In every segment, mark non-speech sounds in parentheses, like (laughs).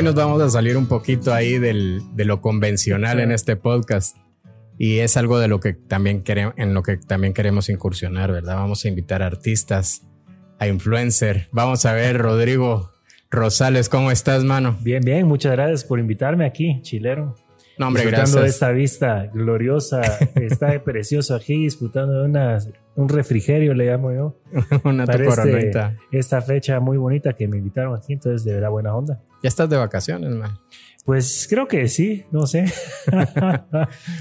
hoy nos vamos a salir un poquito ahí del, de lo convencional en este podcast. Y es algo de lo que también queremos, en lo que también queremos incursionar, ¿verdad? Vamos a invitar a artistas, a influencer. Vamos a ver, Rodrigo Rosales, ¿cómo estás, mano? Bien, bien, muchas gracias por invitarme aquí, chilero. No, hombre, disfrutando gracias. de esta vista gloriosa, (laughs) está precioso aquí, disfrutando de una, un refrigerio, le llamo yo. (laughs) Una tu Para este- coronita. esta fecha muy bonita que me invitaron aquí, entonces de verdad buena onda. Ya estás de vacaciones, man. Pues creo que sí, no sé. (laughs)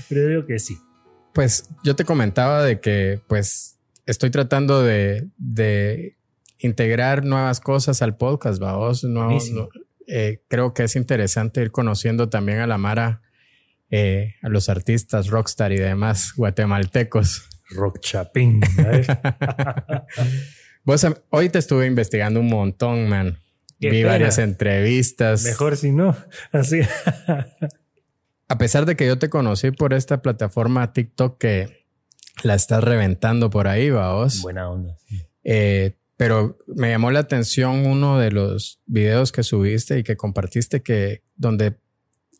Pero digo que sí. Pues yo te comentaba de que pues estoy tratando de, de integrar nuevas cosas al podcast, vamos. No, no, eh, creo que es interesante ir conociendo también a la Mara, eh, a los artistas, rockstar y demás guatemaltecos. Rock Chapín. (laughs) Vos, hoy te estuve investigando un montón, man. Qué Vi pena. varias entrevistas. Mejor si no. (laughs) Así. A pesar de que yo te conocí por esta plataforma TikTok que la estás reventando por ahí, vos. buena onda. Eh, pero me llamó la atención uno de los videos que subiste y que compartiste que donde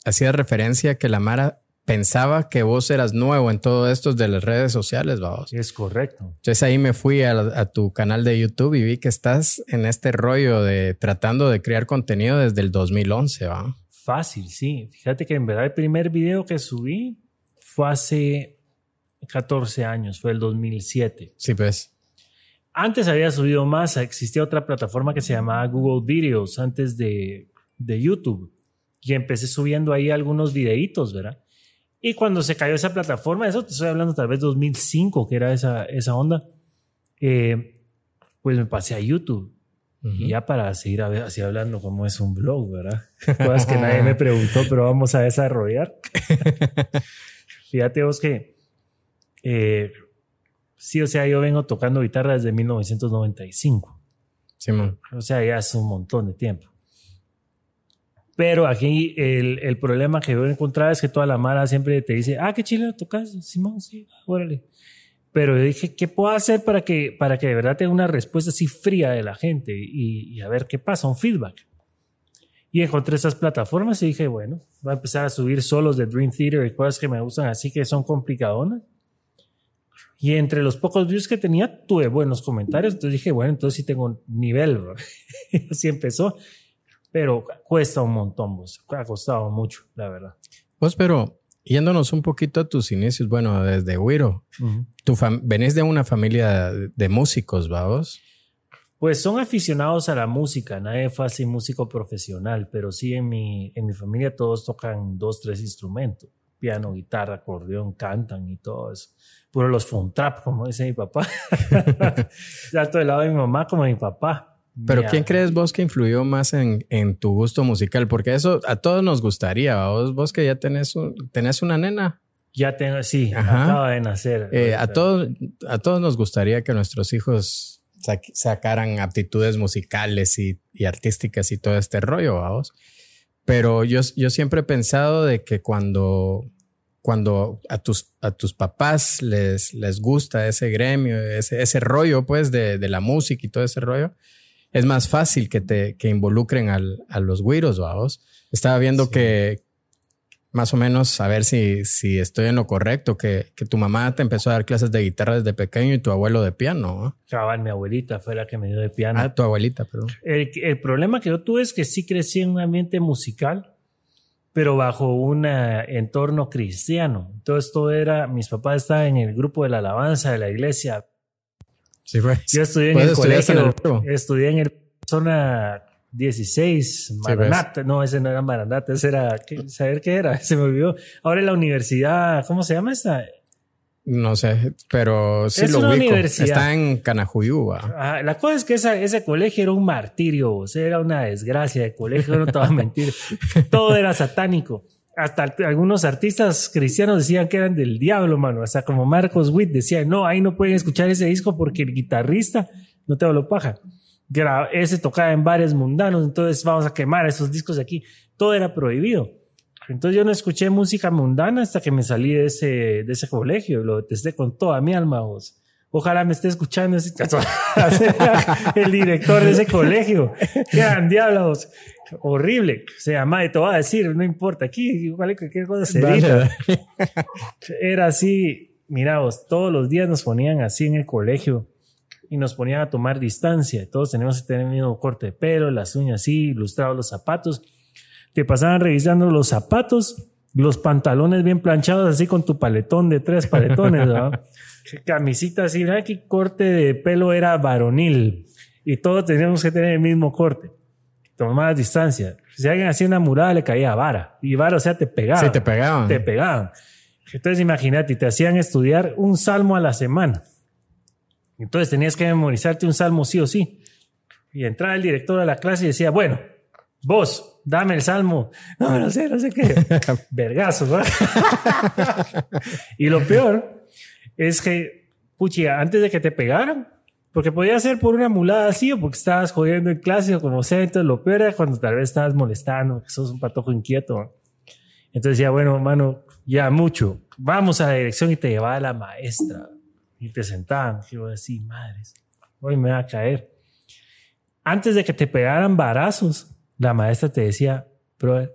hacía referencia que la Mara pensaba que vos eras nuevo en todo esto de las redes sociales, vamos. Es correcto. Entonces ahí me fui a, a tu canal de YouTube y vi que estás en este rollo de tratando de crear contenido desde el 2011, ¿va? Fácil, sí. Fíjate que en verdad el primer video que subí fue hace 14 años, fue el 2007. Sí, pues. Antes había subido más, existía otra plataforma que se llamaba Google Videos antes de, de YouTube. Y empecé subiendo ahí algunos videitos, ¿verdad? Y cuando se cayó esa plataforma, eso te estoy hablando tal vez 2005, que era esa, esa onda, eh, pues me pasé a YouTube. Y ya para seguir a ver- así hablando como es un blog, ¿verdad? (laughs) Cosas que nadie me preguntó, pero vamos a desarrollar. (laughs) Fíjate vos que eh, sí, o sea, yo vengo tocando guitarra desde 1995. Simón. O sea, ya hace un montón de tiempo. Pero aquí el, el problema que yo he encontrado es que toda la mara siempre te dice, ah, qué chile tocas, Simón, sí, órale. Pero yo dije, ¿qué puedo hacer para que, para que de verdad tenga una respuesta así fría de la gente y, y a ver qué pasa, un feedback? Y encontré estas plataformas y dije, bueno, voy a empezar a subir solos de Dream Theater y cosas que me gustan así que son complicadonas. Y entre los pocos views que tenía, tuve buenos comentarios. Entonces dije, bueno, entonces sí tengo nivel, bro. (laughs) Así empezó. Pero cuesta un montón, vos. Ha costado mucho, la verdad. Vos, pero yéndonos un poquito a tus inicios, bueno, desde Wiro, tu fam- venís de una familia de, músicos, vamos. Pues son aficionados a la música. Nadie fue así músico profesional, pero sí en mi, en mi familia todos tocan dos, tres instrumentos. Piano, guitarra, acordeón, cantan y todo eso. Puro los trap, como dice mi papá. (laughs) Tanto del lado de mi mamá como de mi papá. Pero Mira, ¿quién crees vos que influyó más en, en tu gusto musical? Porque eso a todos nos gustaría, vos, vos que ya tenés, un- tenés una nena. Ya tengo, sí, Ajá. acaba de nacer. Eh, a, todos, a todos nos gustaría que nuestros hijos sa- sacaran aptitudes musicales y, y artísticas y todo este rollo, vamos. Pero yo, yo siempre he pensado de que cuando, cuando a tus, a tus papás les, les gusta ese gremio, ese, ese rollo pues de, de la música y todo ese rollo, es más fácil que te que involucren al, a los güiros, vamos. Estaba viendo Sí. que más o menos a ver si, si estoy en lo correcto, que, que tu mamá te empezó a dar clases de guitarra desde pequeño y tu abuelo de piano. mi abuelita fue la que me dio de piano. Ah, tu abuelita, perdón. El, el problema que yo tuve es que sí crecí en un ambiente musical, pero bajo un entorno cristiano. Entonces todo era, mis papás estaban en el grupo de la alabanza de la iglesia. Sí. Yo estudié en el en colegio, el estudié en el zona 16, pues. Maranata. no, ese no era Maranata, ese era, ¿qué- ¿saber qué era? (laughs) Se me olvidó. Ahora en la universidad, ¿cómo se llama esta? No sé, pero sí Es lo una ubico. universidad. Está en Canajuyú. ¿va? Ah, la cosa es que esa- ese colegio era un martirio, o sea, era una desgracia de colegio, no te voy a mentir. (laughs) Todo era satánico. Hasta algunos artistas cristianos decían que eran del diablo, mano. Hasta como Marcos Witt decía, no, ahí no pueden escuchar ese disco porque el guitarrista no te lo paja. Ese tocaba en bares mundanos, entonces vamos a quemar esos discos de aquí. Todo era prohibido. Entonces yo no escuché música mundana hasta que me salí de ese, de ese colegio. Lo detesté con toda mi alma, vos. Ojalá me esté escuchando ese (laughs) el director de ese colegio. Qué gran diablos. Horrible. O sea, madre, te va a decir, no importa. Aquí, igual cualquier cosa se edita. Era así, miraos, todos los días nos ponían así en el colegio y nos ponían a tomar distancia. Todos tenemos que tener el mismo corte de pelo, las uñas así, ilustrados los zapatos. Te pasaban revisando los zapatos, los pantalones bien planchados así con tu paletón de tres paletones, ¿verdad? Camisita así, ¿verdad? qué corte de pelo era varonil? Y todos teníamos que tener el mismo corte. Tomabas distancia. Si alguien hacía una murada, le caía vara. Y vara, o sea, te pegaban. Sí, te pegaban. Te pegaban. Entonces, imagínate, te hacían estudiar un salmo a la semana. Entonces tenías que memorizarte un salmo sí o sí. Y entraba el director a la clase y decía, bueno, vos, dame el salmo. No, no sé, no sé qué. (laughs) Vergazo, ¿no? (laughs) y lo peor es que, puchi, antes de que te pegaran, porque podía ser por una mulada así o porque estabas jodiendo en clase o como sea, entonces lo peor era cuando tal vez estabas molestando, que sos un patojo inquieto. Entonces decía, bueno, hermano, ya mucho, vamos a la dirección y te llevaba la maestra y te sentaban. Y yo decía, madres, hoy me va a caer. Antes de que te pegaran varazos, la maestra te decía, bro,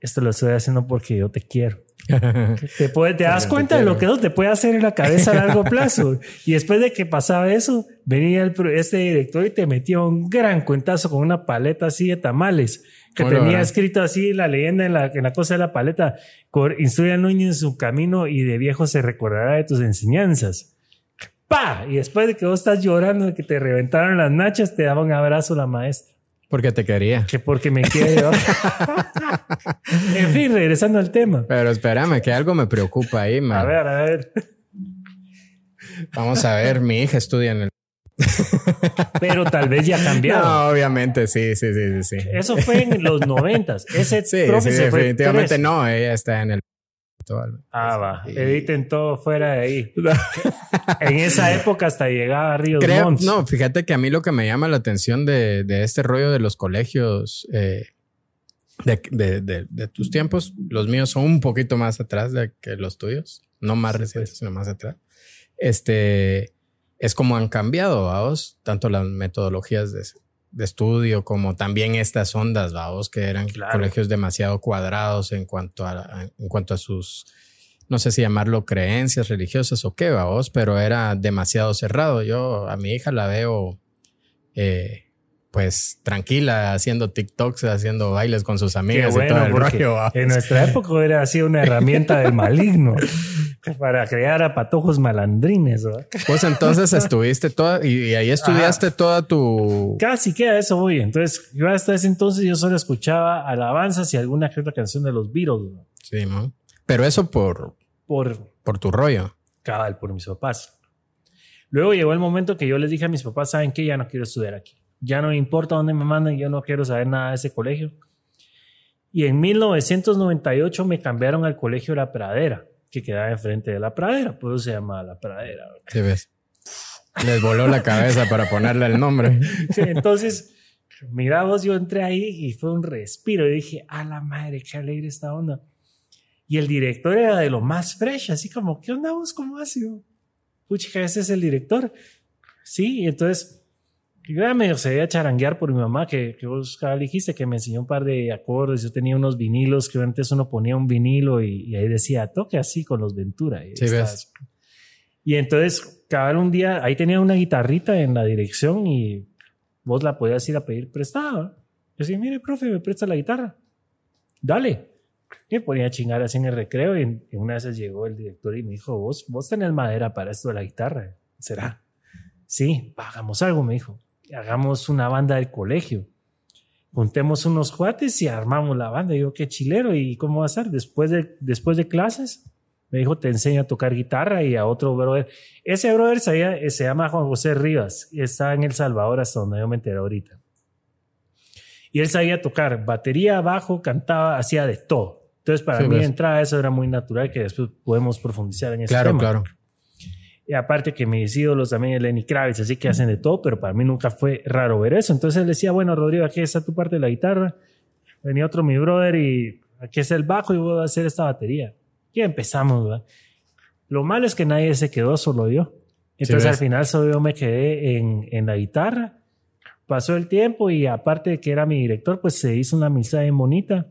esto lo estoy haciendo porque yo te quiero. (laughs) te, te das cuenta de lo que te puede hacer en la cabeza a largo (laughs) plazo. y después de que pasaba eso, venía el, este director y te metía un gran cuentazo con una paleta así de tamales que tenía escrito así la leyenda en la, en la cosa de la paleta. Instruye al niño en su camino y de viejo se recordará de tus enseñanzas. ¡Pa! Y después de que vos estás llorando de que te reventaron las nachas, te daba un abrazo la maestra. Porque te quería. Que porque me quiere. (laughs) en fin, regresando al tema. Pero espérame, que algo me preocupa ahí, man. A ver, a ver. Vamos a ver, mi hija estudia en el. (laughs) Pero tal vez ya cambiado. No, obviamente, sí, sí, sí, sí. Eso fue en los noventas. Ese sí, sí, definitivamente no, ella está en el Ah, va. Editen todo fuera de ahí. (laughs) en esa época hasta llegaba a Ríos No, fíjate que a mí lo que me llama la atención de, este rollo de los colegios eh, de, tus tiempos, los míos son un poquito más atrás de que los tuyos, no más recientes, sino más atrás. Este es como han cambiado, vamos, tanto las metodologías de, de estudio, como también estas ondas, vamos, que eran colegios demasiado cuadrados en cuanto a, en cuanto a sus, no sé si llamarlo creencias religiosas o qué, vamos, pero era demasiado cerrado. Yo a mi hija la veo, eh, pues tranquila, haciendo TikToks, haciendo bailes con sus amigas y todo el rollo. En nuestra (laughs) época era así una herramienta del maligno (laughs) para crear a patojos malandrines. Pues entonces estuviste toda y, ahí estudiaste toda tu. Casi queda eso hoy. Entonces, yo hasta ese entonces yo solo escuchaba alabanzas y alguna que otra canción de los Beatles. Sí, ¿no? Pero eso por. Por. Por tu rollo. Cabal, por mis papás. Luego llegó el momento que yo les dije a mis papás, ¿saben qué? Ya no quiero estudiar aquí ya no importa dónde me manden, yo no quiero saber nada de ese colegio. Y en 1998 me cambiaron al colegio La Pradera, que quedaba enfrente de La Pradera, por eso se llama La Pradera. Sí, ves. Les voló la cabeza para ponerle el nombre. (laughs) entonces, mira vos, yo entré ahí y fue un respiro. Y dije, a la madre, qué alegre esta onda. Y el director era de lo más fresh, así como, ¿qué onda vos? ¿Cómo has sido? Pucha, ese es el director. Sí, y entonces yo medio se veía charanguear por mi mamá, que, que vos dijiste que me enseñó un par de acordes. Yo tenía unos vinilos que antes uno ponía un vinilo y, ahí decía, toque así con los Ventura. Y, sí, ves. y entonces, cabal un día, ahí tenía una guitarrita en la dirección y vos la podías ir a pedir prestada. Yo decía, mire, profe, me presta la guitarra. Dale. Y me ponía a chingar así en el recreo y, una vez llegó el director y me dijo, vos, vos tenés madera para esto de la guitarra. ¿Será? Sí, hagamos algo, me dijo hagamos una banda del colegio. Juntemos unos cuates y armamos la banda. Y yo, qué chilero. ¿Y cómo va a ser? Después de, después de clases, me dijo, te enseño a tocar guitarra y a otro brother. Ese brother se, se llama Juan José Rivas. Está en El Salvador hasta donde yo me enteré ahorita. Y él sabía tocar batería, bajo, cantaba, hacía de todo. Entonces, para mí, pues. entrar eso era muy natural, que después podemos profundizar en ese claro, tema. Claro, claro. Y aparte que mis ídolos también es Lenny Kravitz, así que hacen de todo, pero para mí nunca fue raro ver eso. Entonces él decía, bueno, Rodrigo, aquí está tu parte de la guitarra. Venía otro mi brother y aquí está el bajo y voy a hacer esta batería. Y empezamos, ¿verdad? Lo malo es que nadie se quedó, solo yo. Entonces al final solo yo me quedé en, en la guitarra. Pasó el tiempo y aparte de que era mi director, pues se hizo una amistad bien bonita.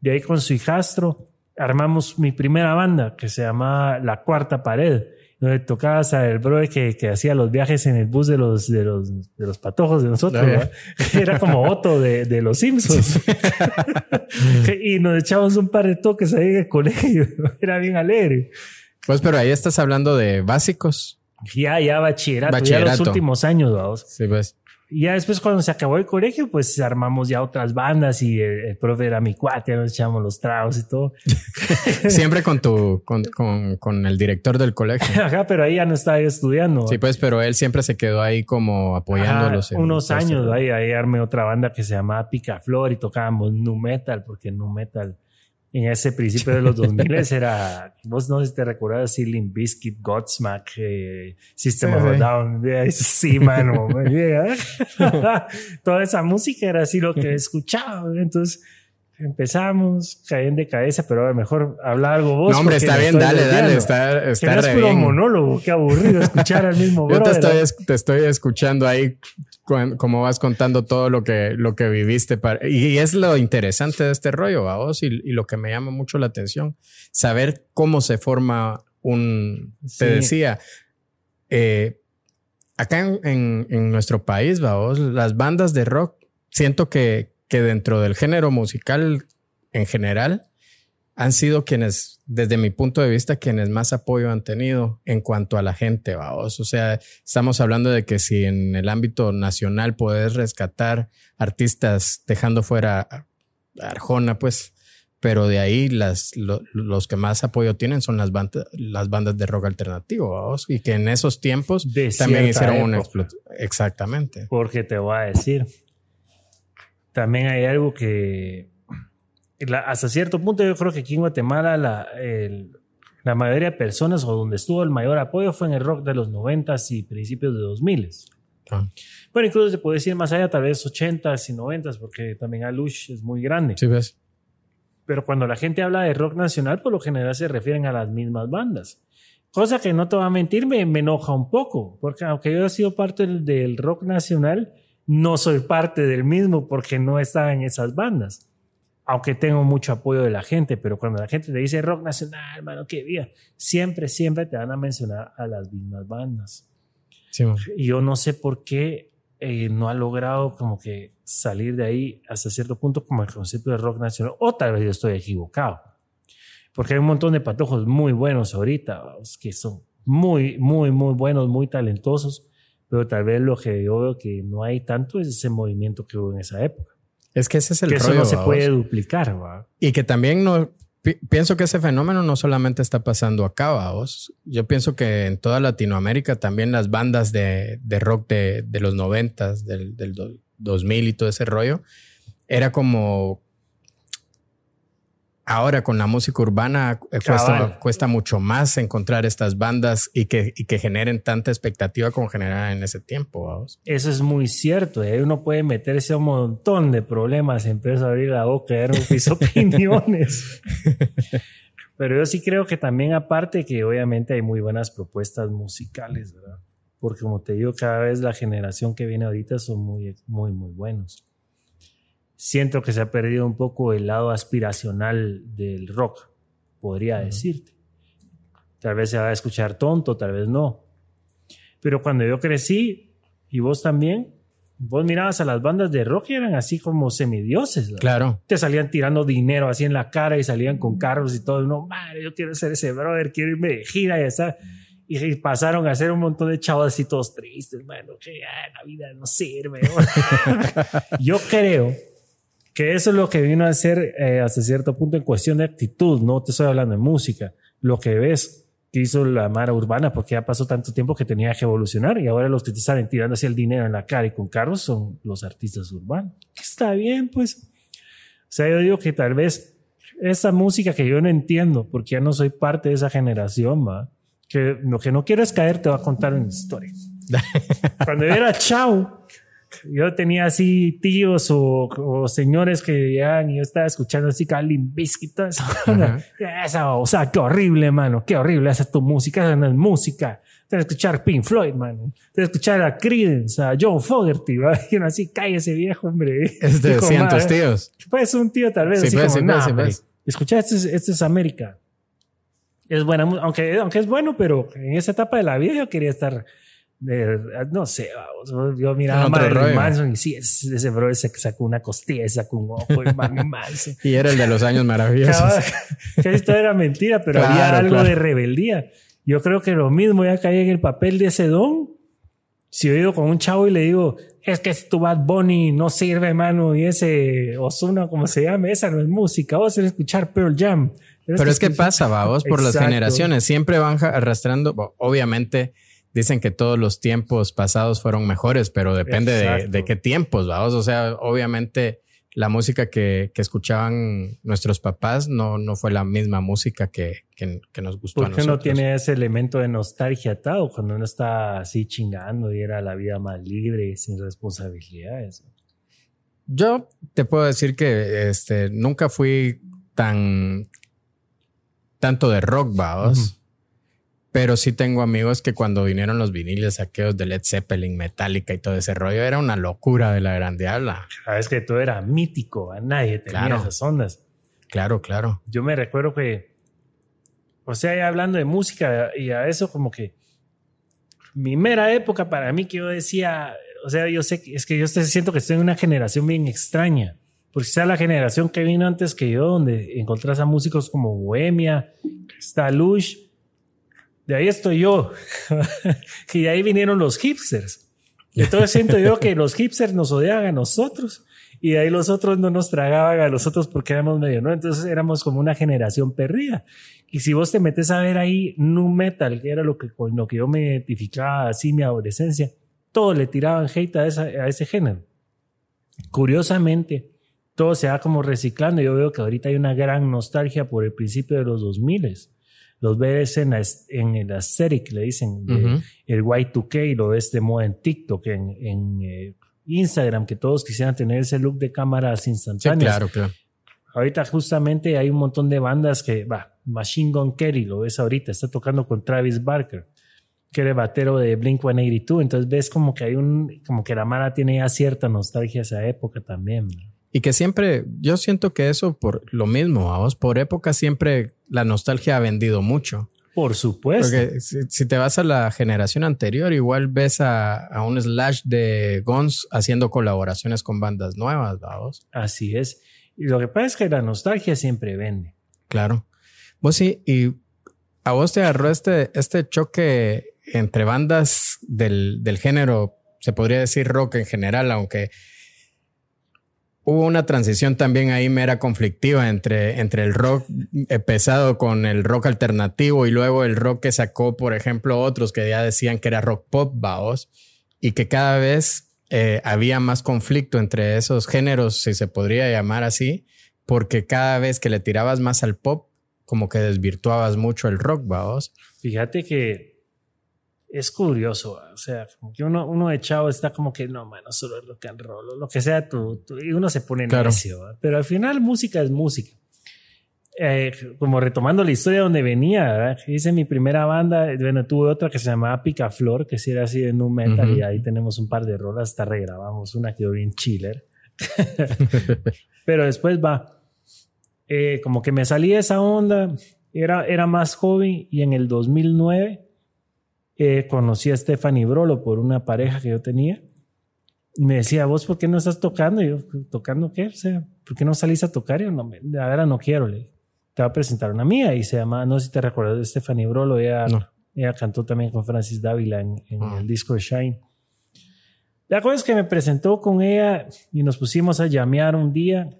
De ahí con su hijastro armamos mi primera banda que se llamaba La Cuarta Pared, donde tocaba a el brother que, que hacía los viajes en el bus de los, de los, de los patojos de nosotros. Ah, ya. (laughs) ¿verdad? Era como Otto de, de los Simpsons. (laughs) y nos echábamos un par de toques ahí en el colegio. (laughs) Era bien alegre. Pues, pero ahí estás hablando de básicos. Ya, ya bachillerato, ya Bachillerato. los últimos años, vamos. Sí, pues. Y ya después cuando se acabó el colegio, pues armamos ya otras bandas y el, el profe era mi cuate, ya nos echamos los tragos y todo. (laughs) Siempre con tu, con, con, con el director del colegio. (laughs) Ajá, pero ahí ya no estaba yo estudiando. Sí, pues, pero él siempre se quedó ahí como apoyándolos. Ajá, unos años, ahí, ahí armé otra banda que se llamaba Picaflor y tocábamos nu metal, porque nu metal en ese principio de los (laughs) 2000 era, vos no si te recuerdas, así Limp Bizkit, Godsmack, eh, System Sí, of a. Down, eh, sí, mano. yeah. (laughs) (laughs) Toda esa música era así lo que escuchaba. Entonces empezamos, caen de cabeza, pero a lo mejor habla algo vos. No, hombre, está bien, dale, dale, desviando. está, Que está no es puro bien. monólogo, qué aburrido escuchar al mismo (laughs) Yo te estoy, es- te estoy escuchando ahí como vas contando todo lo que, lo que viviste. para- y es lo interesante de este rollo, vos y, y lo que me llama mucho la atención. Saber cómo se forma un... Te Sí. decía, eh, acá en, en- en nuestro país, vos las bandas de rock, siento que, que dentro del género musical en general, han sido quienes, desde mi punto de vista, quienes más apoyo han tenido en cuanto a la gente, vamos. O sea, estamos hablando de que si en el ámbito nacional puedes rescatar artistas dejando fuera a Arjona, pues, pero de ahí las, lo- los que más apoyo tienen son las bandas, las bandas de rock alternativo, vamos. Y que en esos tiempos De también hicieron una época. explosión. Exactamente. Porque te voy a decir, también hay algo que la- hasta cierto punto yo creo que aquí en Guatemala la, el- la mayoría de personas o donde estuvo el mayor apoyo fue en el rock de los 90s y principios de 2000 Ah, Bueno, incluso se puede decir más allá, tal vez 80s y 90s, porque también Alush es muy grande. Sí, ves. Pero cuando la gente habla de rock nacional, por lo general se refieren a las mismas bandas. Cosa que no te voy a mentir, me, me enoja un poco, porque aunque yo he sido parte del, del rock nacional, no soy parte del mismo porque no estaba en esas bandas. Aunque tengo mucho apoyo de la gente, pero cuando la gente te dice rock nacional, hermano, qué día, siempre, siempre te van a mencionar a las mismas bandas. Sí. Y yo no sé por qué eh, no ha logrado como que salir de ahí hasta cierto punto como el concepto de rock nacional. O tal vez yo estoy equivocado. Porque hay un montón de patojos muy buenos ahorita, que son muy, muy, muy buenos, muy talentosos. Pero tal vez lo que yo veo que no hay tanto es ese movimiento que hubo en esa época. Es que ese es el que eso rollo, no se ¿va puede vos? duplicar, ¿va? Y que también no pi- pienso que ese fenómeno no solamente está pasando acá, vos. Yo pienso que en toda Latinoamérica también las bandas de, de rock de, de los noventas, del, del do- 2000 y todo ese rollo, era como ahora con la música urbana eh, cuesta, mucho más encontrar estas bandas y que, y que generen tanta expectativa como generaban en ese tiempo, vamos. Eso es muy cierto. ¿eh? Uno puede meterse a un montón de problemas, empieza a abrir la boca y dar mis (laughs) opiniones. Pero yo sí creo que también aparte que obviamente hay muy buenas propuestas musicales, ¿verdad? Porque como te digo, cada vez la generación que viene ahorita son muy, muy, muy buenos. Siento que se ha perdido un poco el lado aspiracional del rock, podría Ujú. decirte. Tal vez se va a escuchar tonto, tal vez no. Pero cuando yo crecí, y vos también, vos mirabas a las bandas de rock y eran así como semidioses. ¿verdad? Claro. Te salían tirando dinero así en la cara y salían con carros y todo. Y uno, madre, yo quiero ser ese brother, quiero irme de gira y. Y y pasaron a ser un montón de chavos así todos tristes, mano, que ah, la vida no sirve. (laughs) yo creo que eso es lo que vino a ser eh, hasta cierto punto en cuestión de actitud, no te estoy hablando de música, lo que ves que hizo la Mara Urbana, porque ya pasó tanto tiempo que tenía que evolucionar y ahora los que te salen tirando así el dinero en la cara y con carros son los artistas urbanos. Está bien, pues. O sea, yo digo que tal vez esa música que yo no entiendo, porque ya no soy parte de esa generación, va, que lo que no quiero es caer, te voy a contar una historia. (laughs) Cuando yo era chavo, yo tenía así tíos o, o señores que vivían y yo estaba escuchando así Kalim Biscuit toda esa (laughs) onda. Esa, o sea, qué horrible, mano, qué horrible esa es tu música, esa no es música. Tienes que escuchar Pink Floyd, man. Tienes que escuchar a Creedence, a John Fogerty, ¿va? (laughs) Y uno así, cállese viejo, hombre. Es de (laughs) Dijo, cientos "Ma, tíos. Pues un tío tal vez, Sí, así pues, como, sí, "Nah, pues, sí, hombre, pues". Escucha, este es, es América. Es buena, aunque, aunque es bueno, pero en esa etapa de la vida yo quería estar, eh, no sé, vamos, yo miraba a Marilyn. Manson y sí, ese, ese bro se sacó una costilla, sacó un ojo, y Marilyn (laughs) Manson. Y era el de los años maravillosos. (laughs) Que esto era mentira, pero Claro, había algo claro. de rebeldía. Yo creo que lo mismo ya caí en el papel de ese don. Si yo digo con un chavo y le digo, es que tu Bad Bunny no sirve, hermano, y ese Osuna, como se llame, esa no es música, vos tenés que escuchar Pearl Jam. Pero es que escuchar- pasa, vamos, por las Exacto. generaciones. Siempre van arrastrando. Obviamente dicen que todos los tiempos pasados fueron mejores, pero depende de, qué tiempos, vamos. O sea, obviamente la música que, que escuchaban nuestros papás no, no fue la misma música que, que, que nos gustó a ¿Por qué nosotros. no tiene ese elemento de nostalgia atado cuando uno está así chingando y era la vida más libre y sin responsabilidades? Yo te puedo decir que este, nunca fui tan tanto de rock, vaos. Ujú. Pero sí tengo amigos que cuando vinieron los viniles aquellos de Led Zeppelin, Metallica y todo ese rollo, era una locura de la grande ala. Sabes que todo era mítico, a nadie tenía Claro. esas ondas. Claro, claro. yo me recuerdo que, o sea, ya hablando de música y a eso como que mi mera época para mí que yo decía, o sea, yo sé que es que yo siento que estoy en una generación bien extraña, porque sea la generación que vino antes que yo, donde encontrás a músicos como Bohemia, está Lush, de ahí estoy yo, (laughs) y de ahí vinieron los hipsters. Entonces siento yo que los hipsters nos odiaban a nosotros y de ahí los otros no nos tragaban a los otros porque éramos medio, ¿no? Entonces éramos como una generación perdida. Y si vos te metes a ver ahí nu metal, que era lo que, con lo que yo me identificaba así mi adolescencia, todos le tiraban hate a, ese género. Curiosamente, todo se va como reciclando. Yo veo que ahorita hay una gran nostalgia por el principio de los 2000 Los ves en, la est- en el aesthetic, le dicen, de- el Y2K, lo ves de moda en TikTok, en, en eh, Instagram, que todos quisieran tener ese look de cámaras Sí, instantáneas. claro, claro. Ahorita justamente hay un montón de bandas que, va, Machine Gun Kelly, lo ves ahorita, está tocando con Travis Barker, que era el batero de Blink 182. Entonces ves como que hay un, como que la Mara tiene ya cierta nostalgia a esa época también. ¿no? Y que siempre, yo siento que eso por lo mismo, vamos, por época siempre la nostalgia ha vendido mucho. Por supuesto. Porque si, si te vas a la generación anterior, igual ves a, a un Slash de Guns haciendo colaboraciones con bandas nuevas, vamos. Así es. Y lo que pasa es que la nostalgia siempre vende. Claro. Vos sí, y a vos te agarró este, este choque entre bandas del, del género, se podría decir rock en general, aunque hubo una transición también ahí mera conflictiva entre, entre el rock eh, pesado con el rock alternativo y luego el rock que sacó, por ejemplo, otros que ya decían que era rock pop, vaos, y que cada vez eh, había más conflicto entre esos géneros, si se podría llamar así, porque cada vez que le tirabas más al pop, como que desvirtuabas mucho el rock, vaos. Fíjate que es curioso, o sea, como que uno, uno de chavo está como que no, mano, solo el rock and roll, o lo que sea, tú, tú- y uno se pone Claro. necio, ¿va? pero al final música es música. Eh, como retomando la historia donde venía, ¿verdad? hice mi primera banda, bueno, tuve otra que se llamaba Picaflor, que sí era así de nu metal, y ahí tenemos un par de rolas, hasta regrabamos, una quedó bien chiller. (laughs) Pero después va, eh, como que me salí de esa onda, era, era más joven y en el 2009 eh, conocí a Stephanie Brolo por una pareja que yo tenía. Me decía, ¿vos por qué no estás tocando? Y yo, ¿tocando qué? O sea, ¿por qué no salís a tocar? Y yo, no, me- la verdad no quiero. Le te voy a presentar una mía y se llama, no sé si te recuerdas de Stephanie Brolo, ella, No. ella cantó también con Francis Dávila en, en Ah. el disco de Shine. La cosa es que me presentó con ella y nos pusimos a llamear un día.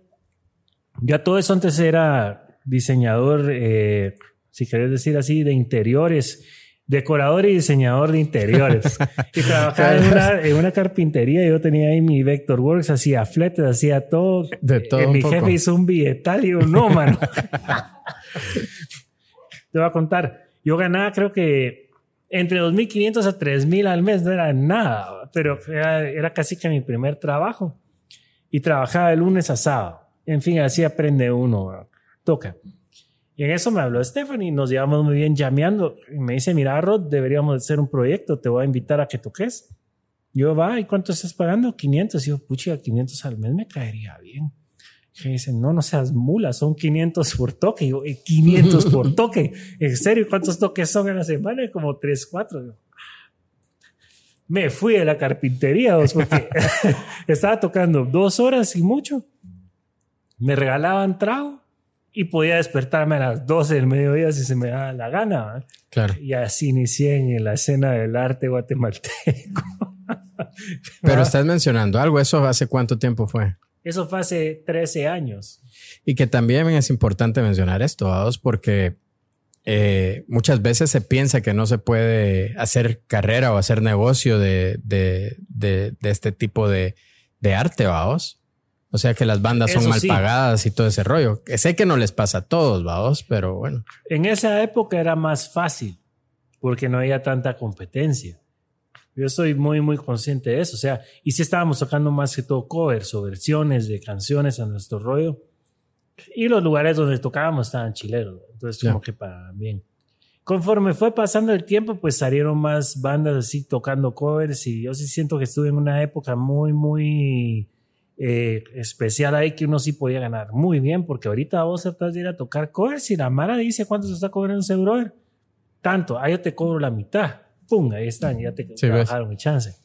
Ya todo eso antes era diseñador, eh, si querés decir así, de interiores, decorador y diseñador de interiores. y trabajaba en una, (laughs) en una carpintería. Yo tenía ahí mi Vectorworks, hacía fletes, hacía todo. De todo Eh, un mi poco. jefe hizo un billetal y yo, no, (laughs) mano. (laughs) Te voy a contar. Yo ganaba, creo que entre 2.500 a 3.000 al mes, no era nada, pero era, era casi que mi primer trabajo. Y trabajaba de lunes a sábado. En fin, así aprende uno, toca. Y en eso me habló Stephanie, nos llevamos muy bien llameando. Y me dice, mira, Rod, deberíamos hacer un proyecto, te voy a invitar a que toques. Yo, va, ¿y cuánto estás pagando? 500. Y yo, pucha, 500 al mes me caería bien. Y me dicen, no, no seas mula, son 500 por toque. Y yo, 500 por (laughs) toque. ¿En serio? ¿Cuántos toques son en la semana? Como 3, 4. Me fui a la carpintería, porque (laughs) estaba tocando dos horas y mucho. Me regalaban trago y podía despertarme a las 12 del mediodía si se me daba la gana. Claro. Y así inicié en la escena del arte guatemalteco. (laughs) Pero estás mencionando algo, ¿eso hace cuánto tiempo fue? Eso fue hace 13 años. Y que también es importante mencionar esto, vamos, porque eh, muchas veces se piensa que no se puede hacer carrera o hacer negocio de, de, de, de este tipo de, de arte, vamos. O sea que las bandas son mal pagadas y todo ese rollo. Sé que no les pasa a todos, vamos, pero bueno. En esa época era más fácil porque no había tanta competencia. Yo soy muy, muy consciente de eso. O sea, y si estábamos tocando más que todo covers o versiones de canciones a nuestro rollo. Y los lugares donde tocábamos estaban chileros. Entonces, como que para bien. Conforme fue pasando el tiempo, pues salieron más bandas así tocando covers. Y yo sí siento que estuve en una época muy, muy eh, especial ahí que uno sí podía ganar muy bien, porque ahorita vos tratás de ir a tocar covers y la Mara dice cuánto se está cobrando ese brother. Tanto, ahí yo te cobro la mitad. Pum, ahí están, ya te bajaron mi chance.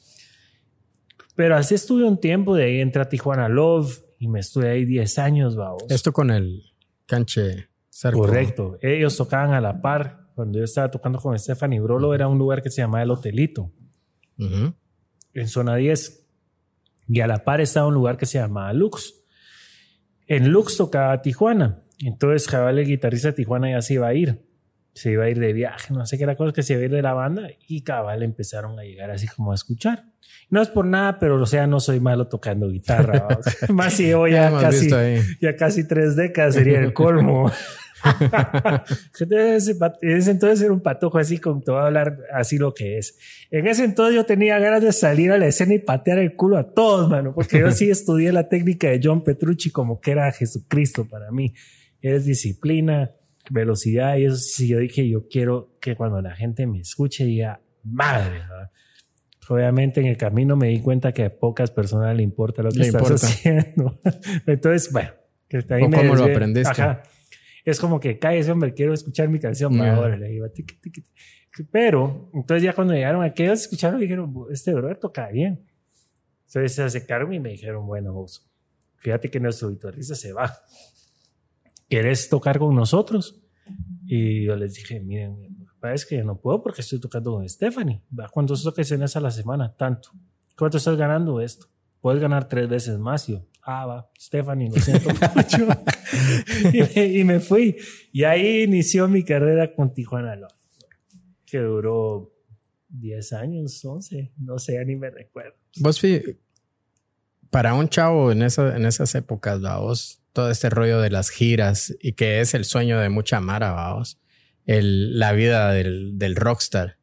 Pero así estuve un tiempo, de ahí entré a Tijuana Love y me estuve ahí 10 años, vamos. Esto con el canche Correcto. Ellos tocaban a la par. Cuando yo estaba tocando con Stephanie Brolo, era un lugar que se llamaba El Hotelito. En zona 10 y a la par estaba un lugar que se llamaba Lux. En Lux tocaba Tijuana. Entonces Jabal, el guitarrista de Tijuana, ya se iba a ir. Se iba a ir de viaje, no sé qué era cosa, que se iba a ir de la banda. Y cabal empezaron a llegar así como a escuchar. No es por nada, pero o sea, no soy malo tocando guitarra. (laughs) Más si voy ya, casi, ya casi tres décadas sería el colmo. (laughs) (laughs) en ese entonces era un patojo así, como te voy a hablar así lo que es. En ese entonces yo tenía ganas de salir a la escena y patear el culo a todos, mano, porque yo sí (laughs) estudié la técnica de John Petrucci como que era Jesucristo para mí. Es disciplina, velocidad y eso sí, yo dije, yo quiero que cuando la gente me escuche diga, madre, Obviamente en el camino me di cuenta que a pocas personas le importa lo que estás haciendo. (laughs) Entonces, bueno, que ¿Cómo lo aprendiste? Es como que ese hombre, quiero escuchar mi canción. Le iba, Pero, entonces ya cuando llegaron a que escucharon, dijeron, este brother toca bien. Entonces se acercaron y me dijeron, bueno, fíjate que nuestro guitarrista se va. ¿Quieres tocar con nosotros? Y yo les dije, miren, es que no puedo porque estoy tocando con Stephanie. ¿Cuántos toques a la semana? Tanto. ¿Cuánto estás ganando esto? Puedes ganar tres veces más. yo, ah, va, Stephanie, lo siento (laughs) mucho. (laughs) y, me, fui. Y ahí inició mi carrera con Tijuana Love, que duró 10 años, 11, no sé, ni me recuerdo. Vos, para un chavo en, esa, en esas épocas, vos, todo este rollo de las giras y que es el sueño de mucha Mara, vamos, el, la vida del, del rockstar.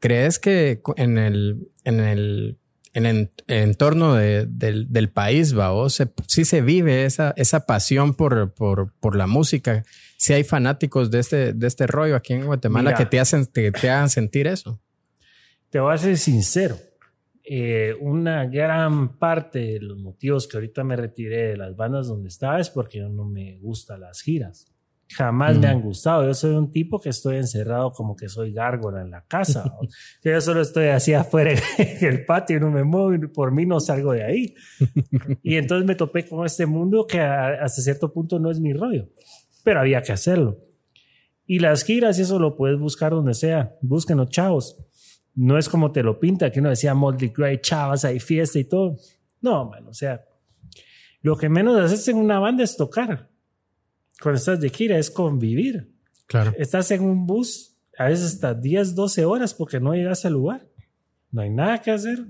¿Crees que en el, en el en el entorno de, del, del, país, va, o sí se vive esa, esa pasión por, por, por, la música. Si hay fanáticos de este, de este rollo aquí en Guatemala que te hacen, te, te, hagan sentir eso. Te voy a ser sincero. Eh, una gran parte de los motivos que ahorita me retiré de las bandas donde estaba es porque no me gustan las giras jamás me han gustado. Yo soy un tipo que estoy encerrado como que soy gárgola en la casa. (laughs) yo solo estoy así afuera (laughs) en el patio, y no me muevo y por mí no salgo de ahí. (laughs) y entonces me topé con este mundo que hasta cierto punto no es mi rollo, pero había que hacerlo. Y las giras, eso lo puedes buscar donde sea. Búsquenos, chavos. No es como te lo pinta, que uno decía Moldy Gray, chavas, hay fiesta y todo. No, man, o sea, lo que menos haces en una banda es tocar cuando estás de gira es convivir. Claro. Estás en un bus, a veces hasta 10, 12 horas porque no llegas al lugar. No hay nada que hacer.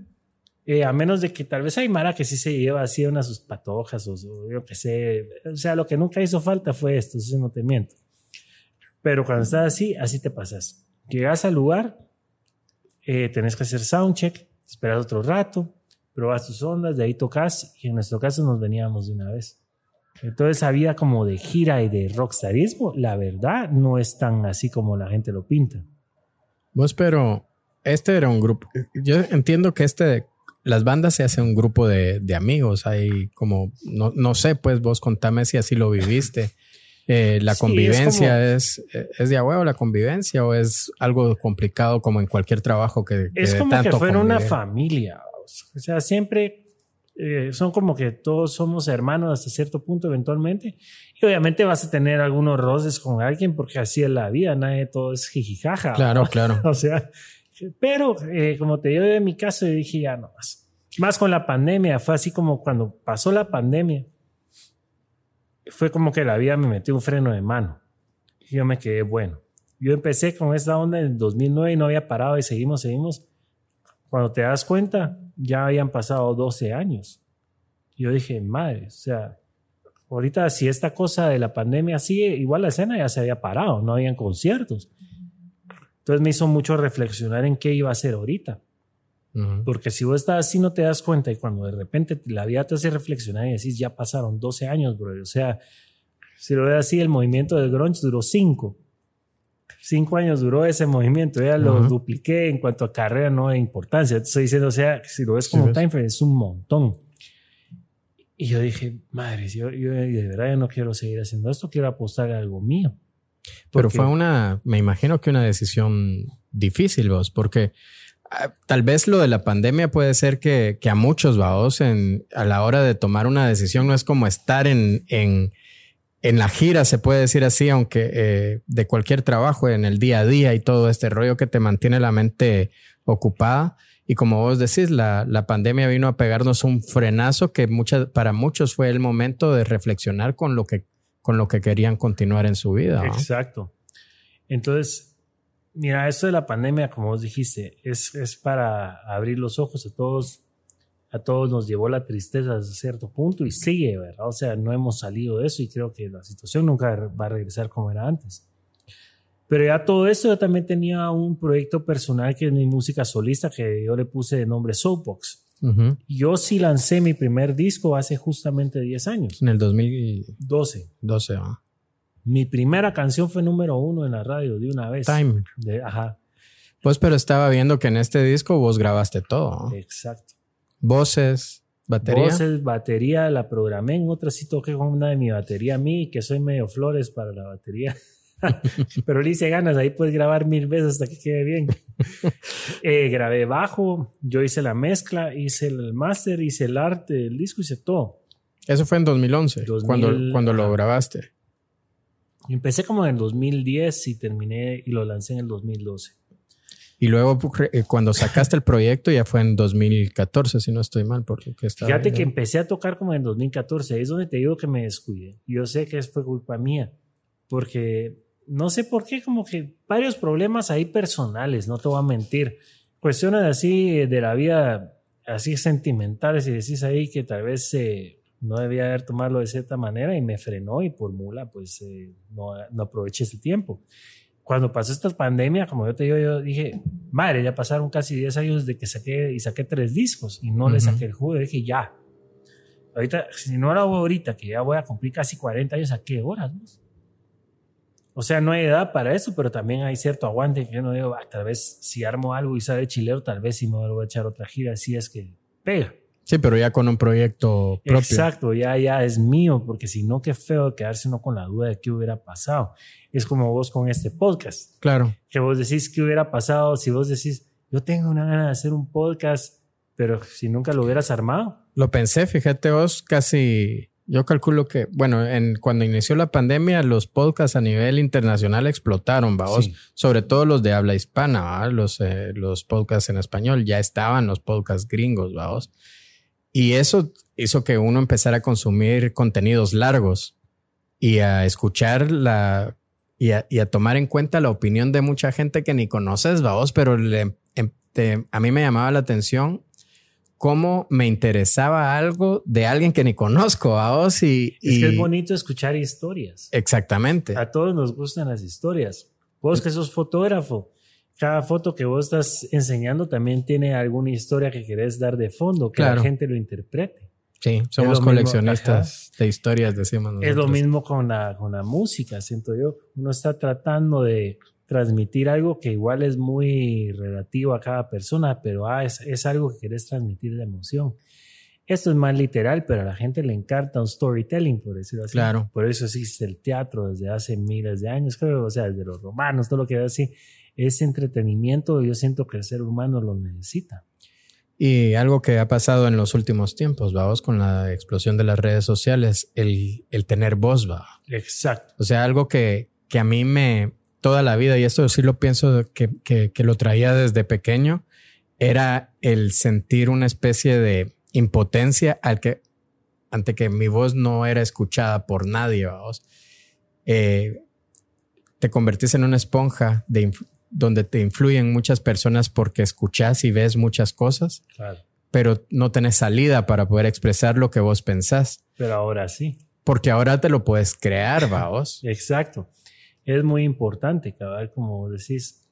Eh, a menos de que tal vez hay Mara que sí se lleva así unas sus patojas o, yo qué sé. O sea, lo que nunca hizo falta fue esto, eso no te miento. Pero cuando estás así, así te pasas. Llegas al lugar, eh, tenés que hacer soundcheck, esperas otro rato, probas tus ondas, de ahí tocas y en nuestro caso nos veníamos de una vez. Entonces, esa vida como de gira y de rockstarismo, la verdad, no es tan así como la gente lo pinta. Vos, pero este era un grupo. Yo entiendo que este, las bandas se hace un grupo de, de amigos. Hay como, no, no, sé, pues vos contame si así lo viviste. (laughs) Eh, la Sí, convivencia es, es, de a huevo la convivencia o es algo complicado como en cualquier trabajo que, que Es como que tanto fuera una familia. O sea, siempre eh, son como que todos somos hermanos hasta cierto punto eventualmente. Y obviamente vas a tener algunos roces con alguien porque así es la vida. Nadie todo es jijijaja. Claro, ¿no? claro. (laughs) O sea, pero eh, como te digo, en mi caso, yo dije ya no más. Más con la pandemia, fue así como cuando pasó la pandemia, fue como que la vida me metió un freno de mano. Y yo me quedé bueno. Yo empecé con esta onda en 2009 y no había parado y seguimos, seguimos. Cuando te das cuenta, ya habían pasado 12 años. Yo dije, madre, o sea, ahorita si esta cosa de la pandemia sigue, igual la escena ya se había parado, no habían conciertos. Entonces me hizo mucho reflexionar en qué iba a hacer ahorita. Porque si vos estás así no te das cuenta y cuando de repente la vida te hace reflexionar y decís, ya pasaron 12 años, bro. O sea, si lo ves así, el movimiento del grunge duró 5. 5 años duró ese movimiento. Ya lo Ajá. dupliqué en cuanto a carrera, no de importancia. Te estoy diciendo, o sea, si lo ves como time frame, es un montón. Y yo dije, madre, yo, yo de verdad yo no quiero seguir haciendo esto, quiero apostar a algo mío. Pero fue una, me imagino que una decisión difícil vos, porque ah, tal vez lo de la pandemia puede ser que, que a muchos vaos en, a la hora de tomar una decisión no es como estar en, en, en la gira, se puede decir así, aunque eh, de cualquier trabajo, en el día a día y todo este rollo que te mantiene la mente ocupada. Y como vos decís, la, la pandemia vino a pegarnos un frenazo que muchas, para muchos fue el momento de reflexionar con lo que, con lo que querían continuar en su vida. Exacto. Entonces, mira, esto de la pandemia, como vos dijiste, es, es para abrir los ojos a todos. A todos nos llevó la tristeza hasta cierto punto y sigue, ¿verdad? O sea, no hemos salido de eso y creo que la situación nunca va a regresar como era antes. Pero ya todo esto, yo también tenía un proyecto personal que es mi música solista, que yo le puse de nombre Soapbox. Yo sí lancé mi primer disco hace justamente 10 años, En el 2012. 12. ¿va? Mi primera canción fue número uno en la radio de una vez. Time. De- ajá, Pues, pero estaba viendo que en este disco vos grabaste todo. exacto. Voces, batería. Voces, batería, la programé en otra sí toqué con una de mi batería a mí, que soy medio flores para la batería. (laughs) Pero le hice ganas, ahí puedes grabar mil veces hasta que quede bien. (laughs) Eh, grabé bajo, yo hice la mezcla, hice el máster, hice el arte del disco, hice todo. Eso fue en 2011, 2000, cuando, cuando lo grabaste. Empecé como en el 2010 y terminé y lo lancé en el 2012. Y luego eh, cuando sacaste el proyecto ya fue en 2014, si no estoy mal, por lo que estaba Fíjate viendo. que empecé a tocar como en 2014, ahí es donde te digo que me descuidé. Yo sé que fue culpa mía, porque no sé por qué, como que varios problemas ahí personales, no te voy a mentir. Cuestiones así de la vida, así sentimentales, y decís ahí que tal vez eh, no debía haber tomarlo de cierta manera y me frenó y por mula, pues eh, no, no aproveché ese tiempo. Cuando pasó esta pandemia, como yo te digo, yo dije, madre, ya pasaron casi 10 años de que saqué y saqué tres discos y no le Ujú. saqué el jugo. Dije, ya. Ahorita, si no lo hago ahorita, que ya voy a cumplir casi 40 años, ¿a qué horas? O sea, no hay edad para eso, pero también hay cierto aguante que yo no digo, "Ah, tal vez si armo algo y sale chilero, tal vez si me voy a echar otra gira, si es que pega. Sí, pero ya con un proyecto propio. Exacto, ya, ya es mío, porque si no, qué feo quedarse uno con la duda de qué hubiera pasado. Es como vos con este podcast, Claro. que vos decís qué hubiera pasado si vos decís, yo tengo una gana de hacer un podcast, pero si nunca lo hubieras armado. Lo pensé, fíjate vos, casi, yo calculo que, bueno, en, cuando inició la pandemia, los podcasts a nivel internacional explotaron, vamos, Sí. sobre todo los de habla hispana, ¿va? los, eh, los podcasts en español, ya estaban los podcasts gringos, vamos. Y eso hizo que uno empezara a consumir contenidos largos y a escuchar la y a, y a tomar en cuenta la opinión de mucha gente que ni conoces, vamos, pero le- em- te- a mí me llamaba la atención cómo me interesaba algo de alguien que ni conozco, vamos, y, Es que es bonito escuchar historias. exactamente. A todos nos gustan las historias. Vos que sos fotógrafo, cada foto que vos estás enseñando también tiene alguna historia que querés dar de fondo, que Claro. la gente lo interprete. Sí, somos coleccionistas de historias, decimos. Es lo mismo con la, con la música, siento yo. Uno está tratando de transmitir algo que igual es muy relativo a cada persona, pero ah, es, es algo que quieres transmitir de emoción. Esto es más literal, pero a la gente le encanta un storytelling, por decirlo así. Claro. Por eso existe el teatro desde hace miles de años, creo, o sea, desde los romanos, todo lo que es así. Ese entretenimiento yo siento que el ser humano lo necesita. Y algo que ha pasado en los últimos tiempos, vamos, con la explosión de las redes sociales, el, el tener voz, va. Exacto. O sea, algo que, que a mí me, toda la vida, y esto sí lo pienso que, que, que lo traía desde pequeño, era el sentir una especie de impotencia al que, ante que mi voz no era escuchada por nadie, vamos. Eh, te convertís en una esponja de, donde te influyen muchas personas porque escuchas y ves muchas cosas, pero no tenés salida para poder expresar lo que vos pensás. Pero ahora sí. Porque ahora te lo puedes crear, vos. (laughs) Exacto. Es muy importante, cabal, como decís.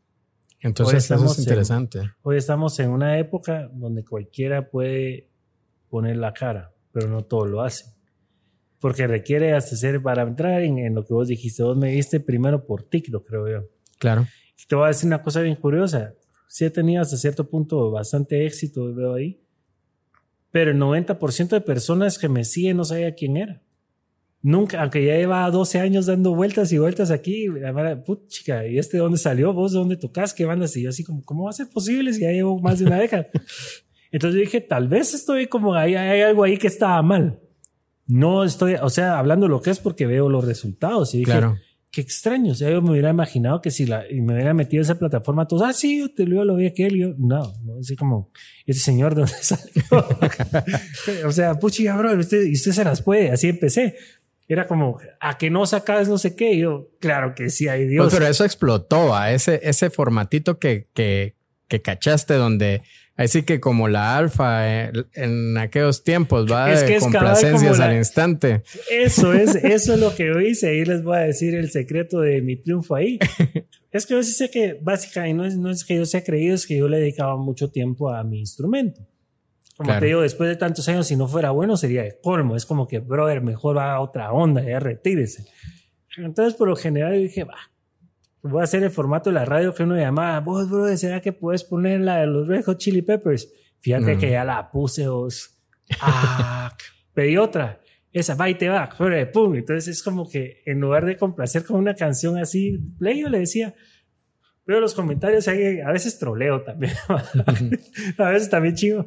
Entonces, eso es interesante. hoy estamos en una época donde cualquiera puede poner la cara, pero no todo lo hace. Porque requiere hasta ser, para entrar en, en lo que vos dijiste, vos me viste primero por TikTok, creo yo. Claro te voy a decir una cosa bien curiosa. Sí he tenido hasta cierto punto bastante éxito, veo ahí. Pero el 90% de personas que me siguen no sabía quién era. Nunca, aunque ya lleva 12 años dando vueltas y vueltas aquí, chica, ¿y este de dónde salió? ¿Vos de dónde tocas? ¿Qué bandas? Y yo así como, ¿cómo va a ser posible si ya llevo más de una década? (laughs) Entonces dije, tal vez estoy como, hay, hay algo ahí que estaba mal. No estoy, o sea, hablando lo que es porque veo los resultados. Y dije, claro qué extraño. O sea, yo me hubiera imaginado que si la, me hubiera metido en esa plataforma, todos, ah, sí, yo te lo, lo vi aquel. Yo, no, no, así como, ese señor de dónde (laughs) salió. (laughs) o sea, puchi, bro, usted, usted se las puede. Así empecé. Era como, a que no sacas no sé qué. Y yo, claro que sí, hay Dios. Pues, pero eso explotó a ese, ese formatito que, que, que cachaste donde Así que como la alfa eh, en, aquellos tiempos va es que de complacencias al instante. Eso es, (laughs) eso es lo que yo hice. Ahí les voy a decir el secreto de mi triunfo ahí. (laughs) es que yo sí sé que básicamente no es, no es que yo sea creído, es que yo le dedicaba mucho tiempo a mi instrumento. Como te digo, después de tantos años, si no fuera bueno, sería de colmo. Es como que, brother, mejor va a otra onda, ya retírese. Entonces, por lo general, yo dije, va, voy a hacer el formato de la radio que uno llamaba, vos, bro, ¿será que puedes poner la de los Red Hot Chili Peppers? Fíjate que ya la puse vos. (laughs) Ah, pedí otra. Esa, va y te va, pum. Entonces es como que en lugar de complacer con una canción así, play, yo le decía, pero los comentarios hay, a veces troleo también. (laughs) a veces también chido.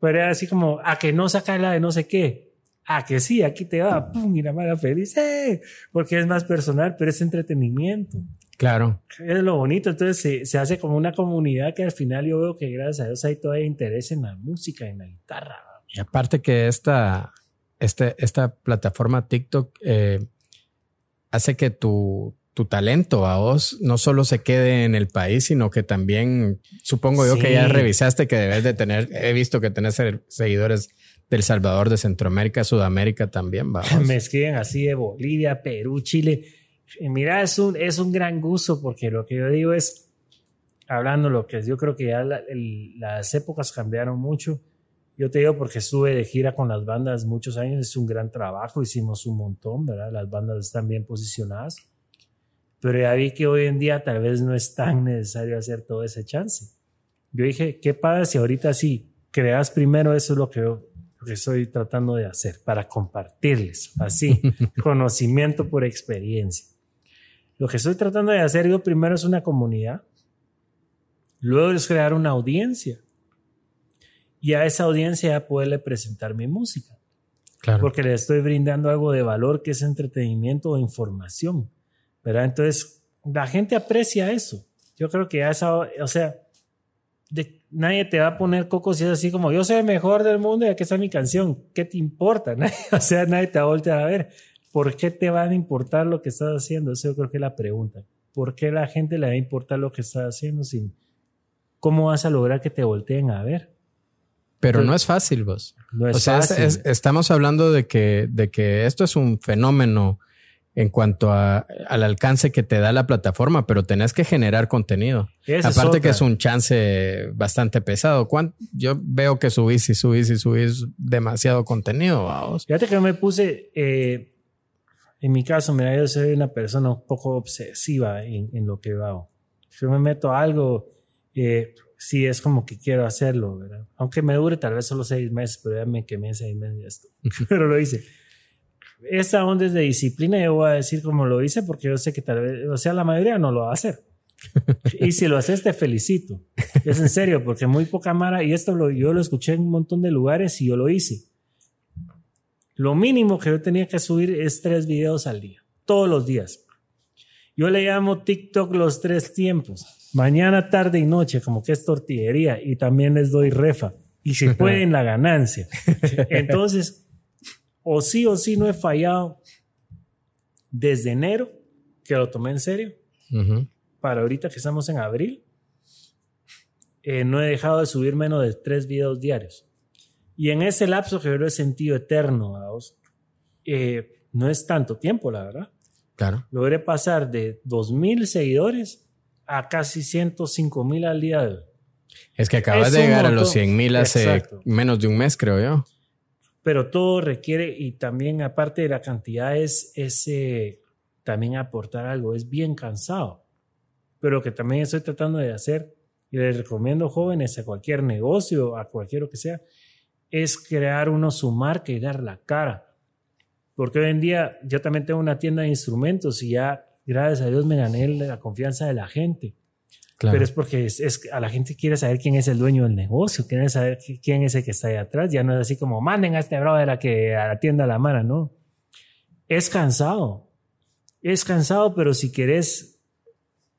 Pero era así como, a que no saca la de no sé qué. A que sí, aquí te va, pum, y la mala feliz, ¡eh! porque es más personal, pero es entretenimiento. Claro. Es lo bonito. Entonces se, se, hace como una comunidad que al final yo veo que gracias a Dios hay todavía interés en la música, en la guitarra. Y aparte que esta, este, esta plataforma TikTok eh, hace que tu, tu talento a vos no solo se quede en el país, sino que también supongo yo que ya revisaste que debes de tener, he visto que tenés seguidores del Salvador, de Centroamérica, Sudamérica también. Vamos. (laughs) Me escriben así de Bolivia, Perú, Chile mira, es un, es un gran gusto porque lo que yo digo es, hablando lo que yo creo que ya las épocas cambiaron mucho. Yo te digo porque estuve de gira con las bandas muchos años, es un gran trabajo, hicimos un montón, ¿verdad? Las bandas están bien posicionadas, pero ya vi que hoy en día tal vez no es tan necesario hacer todo ese chance. Yo dije, ¿qué pasa si ahorita sí creas primero? Eso es lo que yo lo que estoy tratando de hacer para compartirles así (laughs) conocimiento por experiencia. Lo que estoy tratando de hacer yo primero es una comunidad, luego es crear una audiencia y a esa audiencia poderle presentar mi música. Claro. Porque le estoy brindando algo de valor que es entretenimiento o información. ¿Verdad? Entonces, la gente aprecia eso. Yo creo que esa, o sea, nadie te va a poner cocos y es así como yo soy el mejor del mundo y aquí está mi canción. ¿Qué te importa? (laughs) o sea, nadie te va a voltear a ver. ¿Por qué te van a importar lo que estás haciendo? Eso yo creo que es la pregunta. ¿Por qué la gente le va a importar lo que estás haciendo sin cómo vas a lograr que te volteen a ver? Pero no es fácil, vos. No es o sea, estamos hablando de que, de que esto es un fenómeno en cuanto a, al alcance que te da la plataforma, pero tenés que generar contenido. Aparte que es un chance bastante pesado. Yo veo que subís y subís y subís demasiado contenido, vamos. Fíjate que me puse, eh, en mi caso, mira, yo soy una persona un poco obsesiva en, en lo que hago. Si yo me meto a algo, eh, sí es como que quiero hacerlo, ¿verdad? Aunque me dure tal vez solo seis meses, pero ya me quemé seis meses esto. (laughs) pero lo hice esta onda es de disciplina, yo voy a decir como lo hice porque yo sé que tal vez, o sea, la mayoría no lo va a hacer. (laughs) y si lo haces, te felicito. Es en serio, porque muy poca mara, y esto lo, yo lo escuché en un montón de lugares y yo lo hice. Lo mínimo que yo tenía que subir es tres videos al día, todos los días. Yo le llamo TikTok los tres tiempos, mañana, tarde y noche, como que es tortillería, y también les doy refa, y si (laughs) pueden la ganancia. Entonces, o sí o sí no he fallado desde enero, que lo tomé en serio, para ahorita que estamos en abril, eh, no he dejado de subir menos de tres videos diarios. Y en ese lapso que yo lo he sentido eterno, eh, no es tanto tiempo, la verdad. Claro. Logré pasar de 2.000 seguidores a casi 105.000 al día de hoy. Es que acabas de llegar a los 100.000 hace menos de un mes, creo yo pero todo requiere, y también aparte de la cantidad, es, ese también aportar algo, es bien cansado, pero que también estoy tratando de hacer, y les recomiendo jóvenes a cualquier negocio, a cualquier lo que sea, es crear uno su marca y dar la cara. Porque hoy en día yo también tengo una tienda de instrumentos y ya, gracias a Dios, me gané la confianza de la gente. Pero es porque es, a la gente quiere saber quién es el dueño del negocio, quiere saber quién es el que está ahí atrás. Ya no es así como manden a este brother a que atienda la mano, no. Es cansado. Es cansado, pero si querés,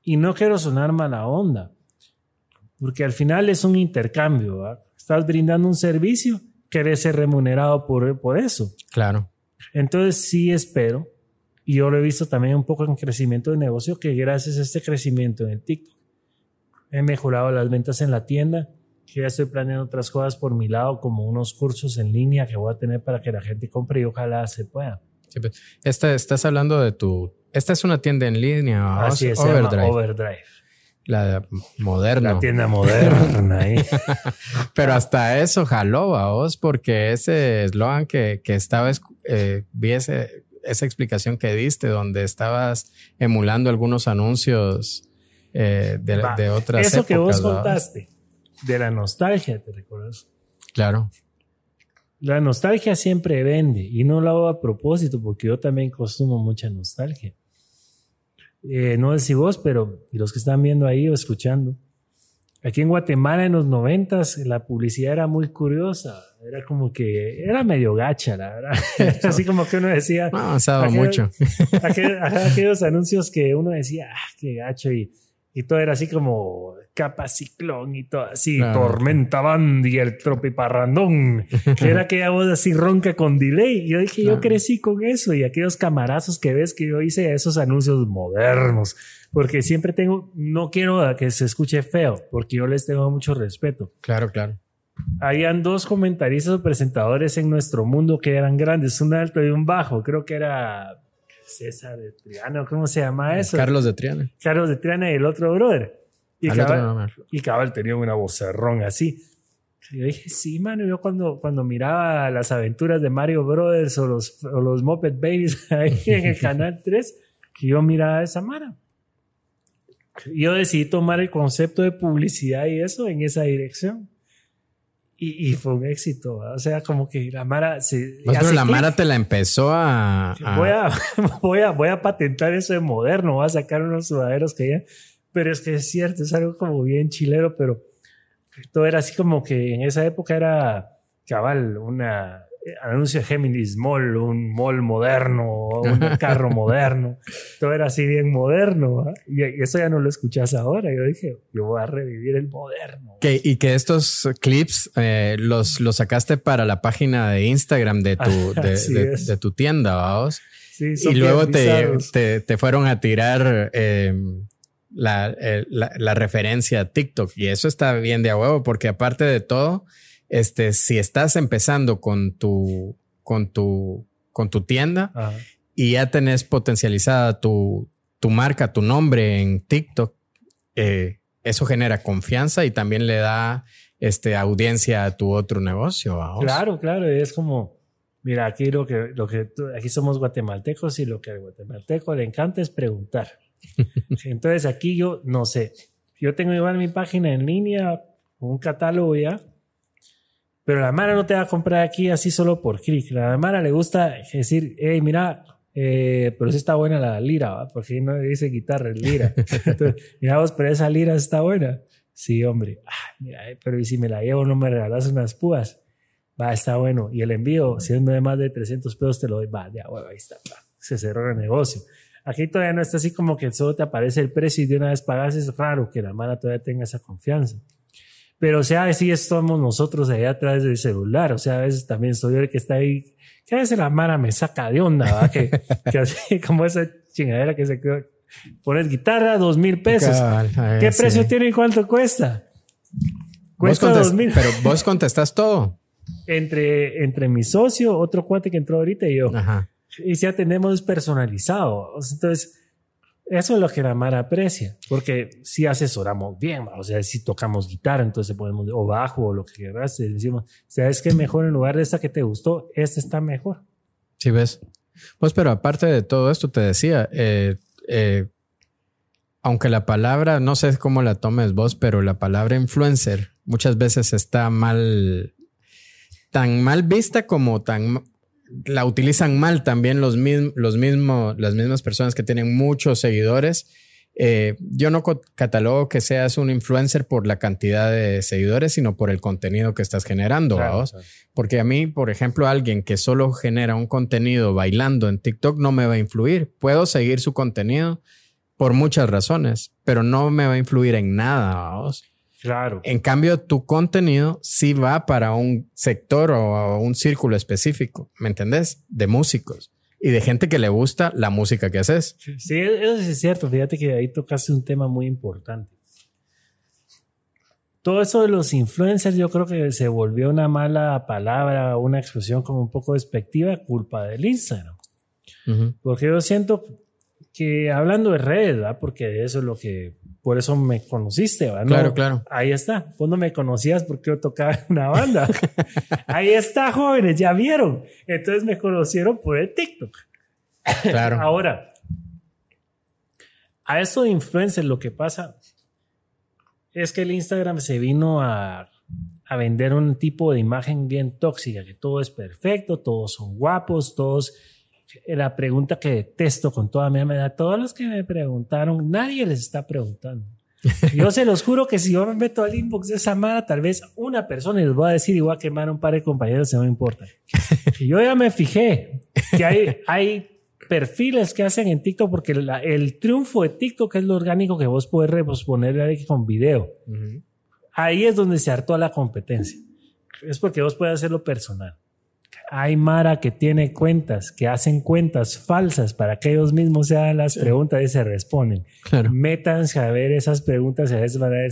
y no quiero sonar mala onda, porque al final es un intercambio. Estás brindando un servicio, querés ser remunerado por, por eso. Claro. Entonces sí espero, y yo lo he visto también un poco en crecimiento de negocio, que gracias a este crecimiento en el TikTok, he mejorado las ventas en la tienda, que ya estoy planeando otras cosas por mi lado, como unos cursos en línea que voy a tener para que la gente compre y ojalá se pueda. Pues, esta, estás hablando de tu... Esta es una tienda en línea. Así es, Overdrive. Overdrive. La moderna. La tienda moderna. ahí. (laughs) Pero hasta eso jaló a vos, porque ese eslogan que, que estaba, eh, vi esa explicación que diste, donde estabas emulando algunos anuncios eh, de, de, otras Eso que vos contaste, de la nostalgia, ¿te recuerdas? Claro. La nostalgia siempre vende y no lo hago a propósito porque yo también consumo mucha nostalgia. Eh, no sé si vos, pero los que están viendo ahí o escuchando. Aquí en Guatemala en los noventas la publicidad era muy curiosa. Era como que era medio gacha, la verdad. (laughs) Así como que uno decía. No, avanzaba mucho. aquellos anuncios que uno decía, ah, qué gacho. Y y todo era así como capa ciclón y todo así, tormenta band y el tropiparrandón, que era aquella voz así ronca con delay. Y yo dije, yo crecí con eso y aquellos camarazos que ves que yo hice esos anuncios modernos, porque siempre tengo, no quiero que se escuche feo, porque yo les tengo mucho respeto. Claro, claro. Habían dos comentaristas o presentadores en nuestro mundo que eran grandes, un alto y un bajo, creo que era César de Triana, ¿cómo se llama eso? Carlos de Triana. Carlos de Triana y el otro brother. Y, cabal, y cabal tenía una vocerrón así. yo dije, sí, mano, yo cuando, cuando miraba las aventuras de Mario Brothers o los, o los Muppet Babies (laughs) ahí en el canal 3, que yo miraba esa mano. Yo decidí tomar el concepto de publicidad y eso en esa dirección. Y, fue un éxito. O sea, como que la Mara se. pero la Mara te la empezó a, Voy, a, (laughs) voy, a, voy a patentar eso de moderno. Voy a sacar unos sudaderos que ya. Pero es que es cierto, es algo como bien chilero, pero todo era así como que en esa época era cabal, una anuncio de Géminis Mall, un mall moderno, un (laughs) carro moderno. Todo era así bien moderno. Y eso ya no lo escuchas ahora. Yo dije, yo voy a revivir el moderno. y que estos clips eh, los, los sacaste para la página de Instagram de tu, (laughs) de, tu tienda, vamos. y luego te, te, fueron a tirar em, la, eh, la, la referencia a TikTok. Y eso está bien de a huevo, porque aparte de todo, este, si estás empezando con tu, con tu, con tu tienda y ya tenés potencializada tu, tu marca, tu nombre en TikTok, eh, eso genera confianza y también le da este, audiencia a tu otro negocio. Claro, claro, es como, mira, aquí lo que, lo que aquí somos guatemaltecos y lo que al guatemalteco le encanta es preguntar. (laughs) Entonces aquí yo no sé, yo tengo igual mi página en línea, un catálogo ya, pero la Mara no te va a comprar aquí así solo por clic. La Mara le gusta decir, hey, mira, eh, pero sí está buena la lira, ¿va? porque no dice guitarra, es lira. (laughs) mira vos, pero esa lira está buena. Sí, hombre. Ah, mira, eh, pero ¿y si me la llevo no me regalas unas púas? Va, está bueno. Y el envío, siendo de más de 300 pesos, te lo doy. Va, ya, bueno, ahí está. Se cerró el negocio. Aquí todavía no está así como que solo te aparece el precio y de una vez pagas. Es raro que la mala todavía tenga esa confianza. Pero, o sea, así somos nosotros ahí a través del celular. O sea, a veces también soy yo el que está ahí. Que a veces la mara me saca de onda, ¿va? Que, que así (laughs) como esa chingadera que se quedó Pones guitarra, dos mil pesos. ¿Qué precio tiene y cuánto cuesta? Cuesta dos mil. Pero vos contestas todo. (laughs) Entre, entre mi socio, otro cuate que entró ahorita y yo. Y ya tenemos personalizado. Entonces, eso es lo que la Mara aprecia, porque si asesoramos bien, o sea, si tocamos guitarra, entonces podemos, o bajo, o lo que quieras, decimos, ¿sabes qué mejor en lugar de esta que te gustó, esta está mejor? Sí, ves. Pues, pero aparte de todo esto, te decía, eh, eh, aunque la palabra, no sé cómo la tomes vos, pero la palabra influencer muchas veces está mal, tan mal vista como tan, la utilizan mal también los, los mismos, las mismas personas que tienen muchos seguidores. Eh, yo no catalogo que seas un influencer por la cantidad de seguidores, sino por el contenido que estás generando. Porque a mí, por ejemplo, alguien que solo genera un contenido bailando en TikTok no me va a influir. Puedo seguir su contenido por muchas razones, pero no me va a influir en nada. ¿vamos? Claro. En cambio, tu contenido sí va para un sector o un círculo específico, ¿me entendés? De músicos y de gente que le gusta la música que haces. Sí, eso es cierto. Fíjate que ahí tocaste un tema muy importante. Todo eso de los influencers yo creo que se volvió una mala palabra, una expresión como un poco despectiva, culpa del Instagram. Porque yo siento que hablando de redes, ¿verdad? porque eso es lo que, por eso me conociste, ¿verdad? Claro, claro. Ahí está. Vos no me conocías porque yo tocaba en una banda. (laughs) ahí está, jóvenes, ya vieron. Entonces me conocieron por el TikTok. Claro. Ahora, a eso de influencers lo que pasa es que el Instagram se vino a, a vender un tipo de imagen bien tóxica, que todo es perfecto, todos son guapos, todos la pregunta que detesto con toda mi alma. A todos los que me preguntaron, nadie les está preguntando. Yo se los juro que si yo me meto al inbox de esa mara, tal vez una persona les va a decir igual que quemar un par de compañeros, no me importa. Yo ya me fijé que hay, hay perfiles que hacen en TikTok porque el triunfo de TikTok es lo orgánico que vos podés reponer con video. Ahí es donde se hartó la competencia. Es porque vos puedes hacerlo personal hay Mara que tiene cuentas, que hacen cuentas falsas para que ellos mismos se hagan las preguntas y se responden. Métanse a ver esas preguntas y a veces van a ver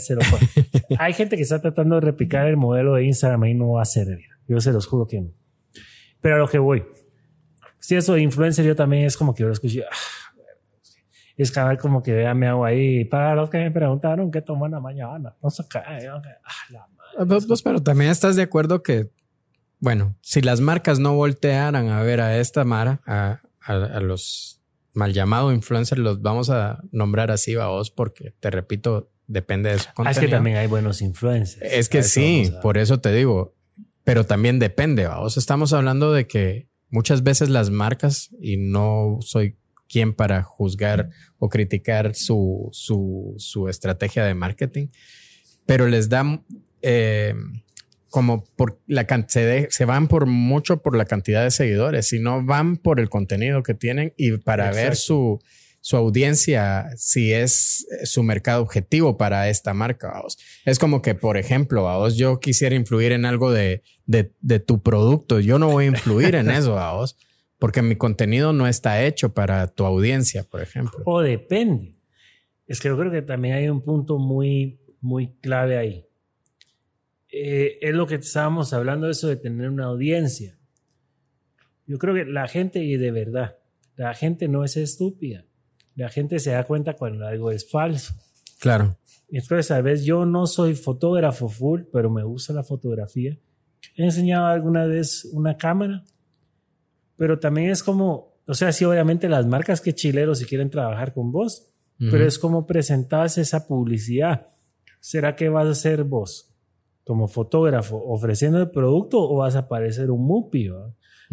(laughs) Hay gente que está tratando de replicar el modelo de Instagram y no va a servir. Yo se los juro que no. Pero a lo que voy. Si eso de influencer yo también es como que yo lo escuché. Ah, es cada vez como que vea me hago ahí. Para los que me preguntaron qué toman la mañana. No sé qué. Ah, la pues, pues, pero también estás de acuerdo que bueno, si las marcas no voltearan a ver a esta Mara, a, los mal llamados influencers, los vamos a nombrar así, a vos, porque te repito, depende de su contenido. Ah, es que también hay buenos influencers. Es que sí, por eso te digo, pero también depende, vos. Estamos hablando de que muchas veces las marcas, y no soy quien para juzgar o criticar su, su, su estrategia de marketing, pero les dan eh, como por la se, se van por mucho por la cantidad de seguidores, sino van por el contenido que tienen y para ver su, su audiencia, si es su mercado objetivo para esta marca. ¿vos? Es como que, por ejemplo, vos yo quisiera influir en algo de, de, de, tu producto, yo no voy a influir en eso, vos, porque mi contenido no está hecho para tu audiencia, por ejemplo. O depende. Es que yo creo que también hay un punto muy, muy clave ahí eh, es lo que estábamos hablando, eso de tener una audiencia. Yo creo que la gente, y de verdad, La gente no es estúpida. La gente se da cuenta cuando algo es falso. Claro. Entonces, a veces yo no soy fotógrafo full, pero me gusta la fotografía. He enseñado alguna vez una cámara, pero también es como, o sea, sí, obviamente las marcas que chileros si quieren trabajar con vos, pero es como presentarse esa publicidad. ¿Será que vas a ser vos como fotógrafo ofreciendo el producto o vas a parecer un mupi?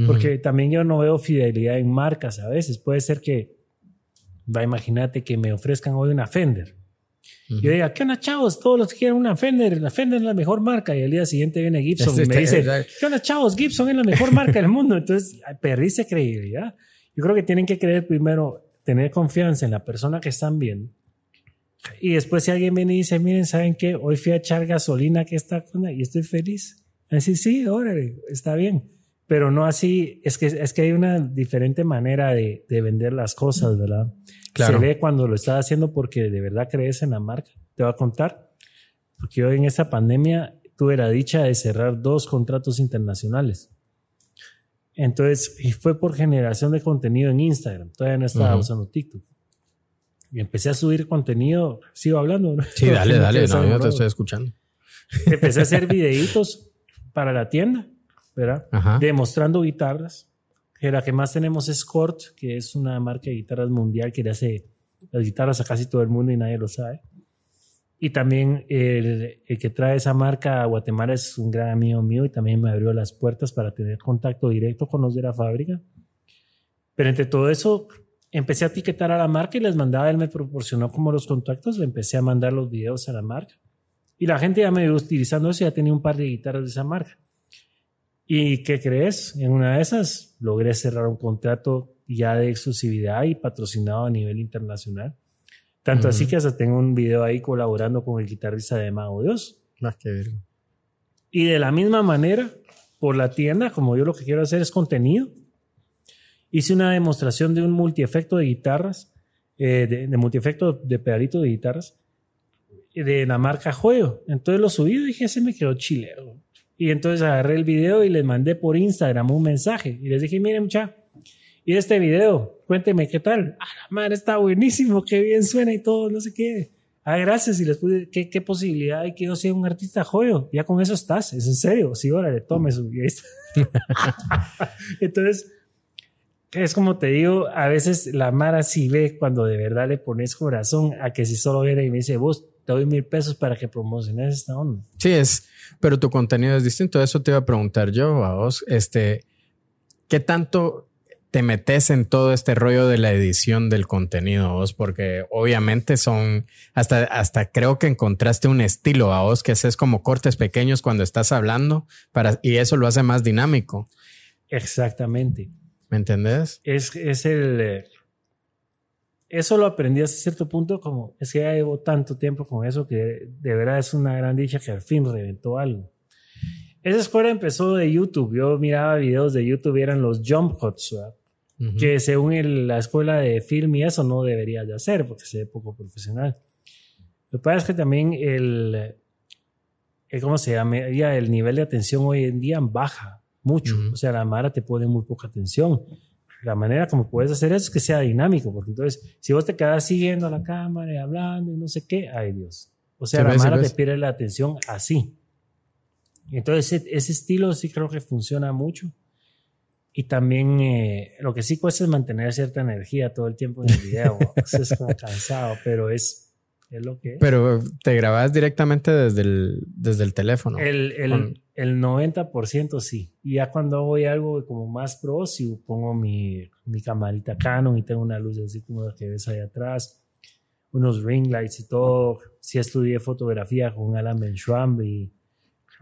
Porque también yo no veo fidelidad en marcas a veces. Puede ser que, va, imagínate que me ofrezcan hoy una Fender. Yo diga, ¿qué onda, chavos? Todos los que quieren una Fender, la Fender es la mejor marca. Y al día siguiente viene Gibson y me dice, ¿qué onda, chavos? Gibson es la mejor marca del mundo. Entonces, perdiste credibilidad. Yo creo que tienen que creer primero, tener confianza en la persona que están viendo. Y después si alguien viene y dice, miren, ¿saben qué? Hoy fui a echar gasolina que está y estoy feliz. Así, sí, órale, está bien. Pero no así, es que, es que hay una diferente manera de, de vender las cosas, ¿verdad? Se ve cuando lo estás haciendo porque de verdad crees en la marca. Te voy a contar, porque yo en esta pandemia tuve la dicha de cerrar dos contratos internacionales. Entonces, y fue por generación de contenido en Instagram. Todavía no estaba usando TikTok. Y empecé a subir contenido. Sigo hablando. Sí, dale, (laughs) dale. No, yo te estoy escuchando. Empecé a hacer (laughs) videitos para la tienda, ¿verdad? Demostrando guitarras que la que más tenemos es Cort, que es una marca de guitarras mundial que le hace las guitarras a casi todo el mundo y nadie lo sabe. Y también el, el, que trae esa marca a Guatemala es un gran amigo mío y también me abrió las puertas para tener contacto directo con los de la fábrica. Pero entre todo eso, empecé a etiquetar a la marca y les mandaba, él me proporcionó como los contactos, le empecé a mandar los videos a la marca. Y la gente ya me iba utilizando eso, ya tenía un par de guitarras de esa marca. ¿Y qué crees? En una de esas logré cerrar un contrato ya de exclusividad y patrocinado a nivel internacional. Tanto así que hasta tengo un video ahí colaborando con el guitarrista de Mago Dios. Más que Y de la misma manera, por la tienda, como yo lo que quiero hacer es contenido, hice una demostración de un multiefecto de guitarras, eh, de, de, multiefecto de pedalito de guitarras, de la marca Juego. Entonces lo subí y dije, ese me quedó chilero. Y entonces agarré el video y les mandé por Instagram un mensaje y les dije, miren mucha, y este video, cuénteme qué tal. Ah, la madre está buenísimo, qué bien suena y todo, no sé qué. Ah, gracias. Y les pude, ¿qué, qué posibilidad hay que yo sea un artista joyo? Ya con eso estás, es en serio. Sí, órale, tome su. (laughs) Entonces, es como te digo, a veces la Mara sí ve cuando de verdad le pones corazón a que si solo viene y me dice, vos te doy mil pesos para que promociones esta onda. Sí, es, pero tu contenido es distinto. Eso te iba a preguntar yo a vos. Este, ¿qué tanto te metes en todo este rollo de la edición del contenido vos? Porque obviamente son, hasta, hasta creo que encontraste un estilo a vos que haces como cortes pequeños cuando estás hablando para, y eso lo hace más dinámico. Exactamente. ¿Me entendés? Es, es el, eh, eso lo aprendí hasta cierto punto, como es que ya llevo tanto tiempo con eso que de verdad es una gran dicha que al fin reventó algo. Esa escuela empezó de YouTube. Yo miraba videos de YouTube eran los jump cuts, que según la escuela de film y eso no debería de hacer porque se ve poco profesional. Lo que pasa es que también el, el ¿cómo se llama? el nivel de atención hoy en día baja mucho. O sea, la Mara te pone muy poca atención la manera como puedes hacer eso es que sea dinámico, porque entonces, si vos te quedas siguiendo a la cámara y hablando y no sé qué, ay Dios. O sea, la mano te pierde la atención así. Entonces, ese, estilo sí creo que funciona mucho. Y también eh, lo que sí cuesta es mantener cierta energía todo el tiempo en el video. (laughs) es como cansado, pero es, es lo que es. Pero te grabas directamente desde el, desde el teléfono. El, el, el 90% sí. Y ya cuando voy algo como más pro, si pongo mi, mi camarita Canon y tengo una luz así como la que ves ahí atrás, unos ring lights y todo. Sí estudié fotografía con Alan Benschwamb y,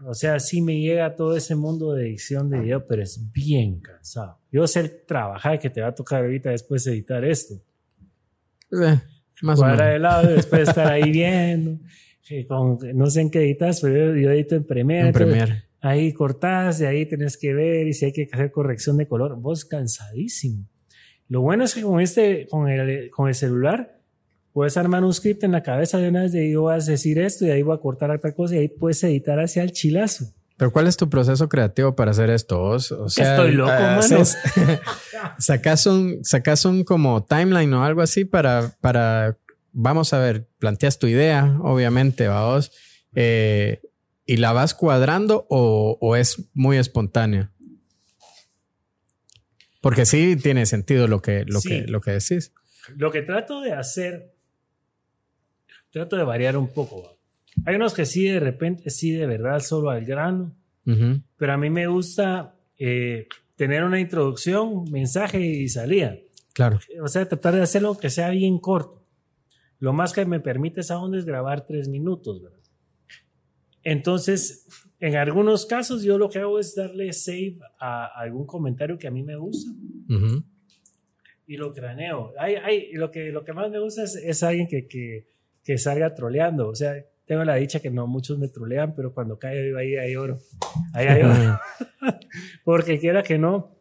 o sea, sí me llega todo ese mundo de edición de video, pero es bien cansado. Yo sé el trabajar que te va a tocar ahorita después de editar esto. Eh, más menos. de lado y después estar ahí viendo. con, no sé en qué editas, pero yo, edito en Premiere. En Premiere. Ahí cortás, de ahí tenés que ver y si hay que hacer corrección de color. Vos cansadísimo. Lo bueno es que con este, con el, con el celular, puedes armar un script en la cabeza de una vez de yo voy a decir esto y ahí voy a cortar otra cosa y ahí puedes editar hacia el chilazo. Pero ¿cuál es tu proceso creativo para hacer esto? O, sea, Estoy loco, ah, mano. haces- (laughs) sacas un, sacas un como timeline o algo así para, para, vamos a ver, planteas tu idea, obviamente, vamos, eh, y la vas cuadrando o, o es muy espontánea. Porque sí tiene sentido lo que, lo Sí. que, lo que decís. Lo que trato de hacer, trato de variar un poco. Hay unos que sí, de repente, sí, de verdad, solo al grano. Ujú. Pero a mí me gusta eh, tener una introducción, mensaje y salida. Claro. O sea, tratar de hacerlo que sea bien corto. Lo más que me permite esa onda es grabar tres minutos, ¿verdad? Entonces, en algunos casos yo lo que hago es darle save a algún comentario que a mí me gusta Ujú. y lo craneo. Hay, hay, lo, que, lo que más me gusta es, es alguien que, que, que salga troleando. O sea, tengo la dicha que no muchos me trolean, pero cuando cae ahí hay oro. Ahí hay oro. (laughs) Porque quiera que no,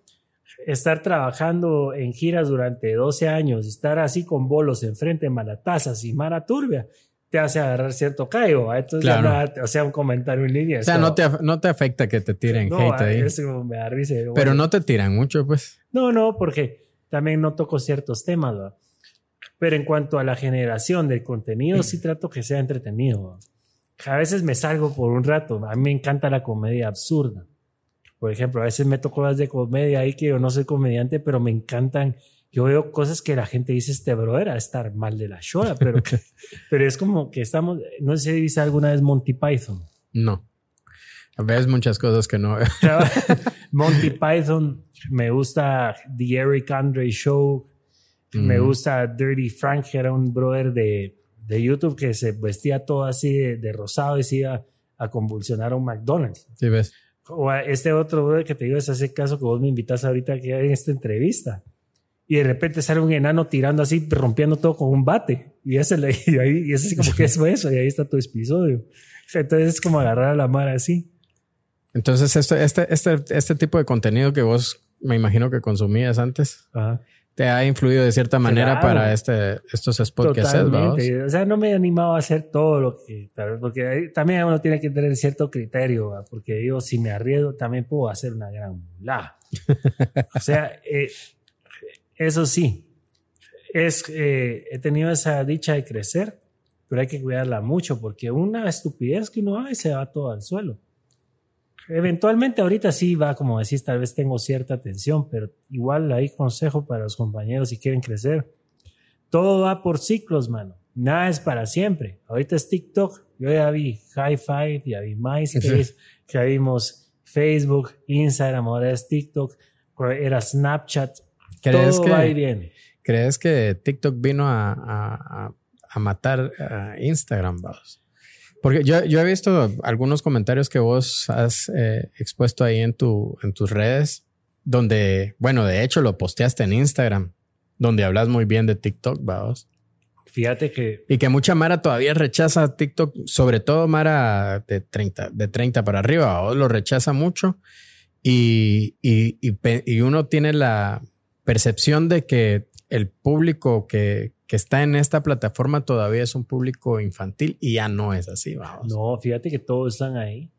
estar trabajando en giras durante 12 años, estar así con bolos enfrente, malatazas y mara turbia, te hace agarrar cierto caigo. ¿va? Entonces, ya Claro. nada, o sea, un comentario en línea. O sea, no te, no te afecta que te tiren no, hate ahí. eso me da risa. Pero Bueno, no te tiran mucho, pues. no, no, porque también no toco ciertos temas, ¿va? Pero en cuanto a la generación del contenido, sí trato que sea entretenido. A veces me salgo por un rato. A mí me encanta la comedia absurda. Por ejemplo, a veces me toco las de comedia ahí que yo no soy comediante, pero me encantan. Yo veo cosas que la gente dice, este brother a estar mal de la shoda, pero, (laughs) pero es como que estamos, no sé si viste alguna vez Monty Python. No. Ves muchas cosas que no. (laughs) Monty Python, me gusta The Eric Andre Show, me gusta Dirty Frank, que era un brother de, de YouTube que se vestía todo así de, de rosado y se iba a convulsionar a un McDonald's. Sí, ves. O a este otro brother que te digo es ese caso que vos me invitas ahorita que en esta entrevista. Y de repente sale un enano tirando así, rompiendo todo con un bate. Y ese, le, (laughs) y ahí, y ese así como que es (laughs) eso, y ahí está tu episodio. Entonces es como agarrar a la mar así. Entonces, este, este, este, este tipo de contenido que vos me imagino que consumías antes Ajá. Te ha influido de cierta manera Claro. para este, estos spots que haces. Totalmente. O sea, no me he animado a hacer todo lo que tal vez, porque también uno tiene que tener cierto criterio, ¿va? porque yo si me arriesgo también puedo hacer una gran mulá. o sea, (laughs) eh, eso sí, es, eh, he tenido esa dicha de crecer, pero hay que cuidarla mucho porque una estupidez que uno hace se va todo al suelo. Eventualmente ahorita sí va, como decís, tal vez tengo cierta atención, pero igual hay consejo para los compañeros si quieren crecer. Todo va por ciclos, mano. Nada es para siempre. Ahorita es TikTok. Yo ya vi High Five, ya vi MySpace, ya vimos Facebook, Instagram, ahora es TikTok, era Snapchat. ¿Crees Todo que- va y viene. ¿Crees que TikTok vino a- a matar a Instagram, vamos? Porque yo, yo he visto algunos comentarios que vos has eh, expuesto ahí en, tu, en tus redes, donde, bueno, de hecho lo posteaste en Instagram, donde hablas muy bien de TikTok, vamos. Fíjate que Y que mucha Mara todavía rechaza TikTok, sobre todo Mara de 30, de 30 para arriba, ¿vos? lo rechaza mucho. Y, y, y y uno tiene la percepción de que el público que, que está en esta plataforma todavía es un público infantil y ya no es así, vamos. no, fíjate que todos están ahí.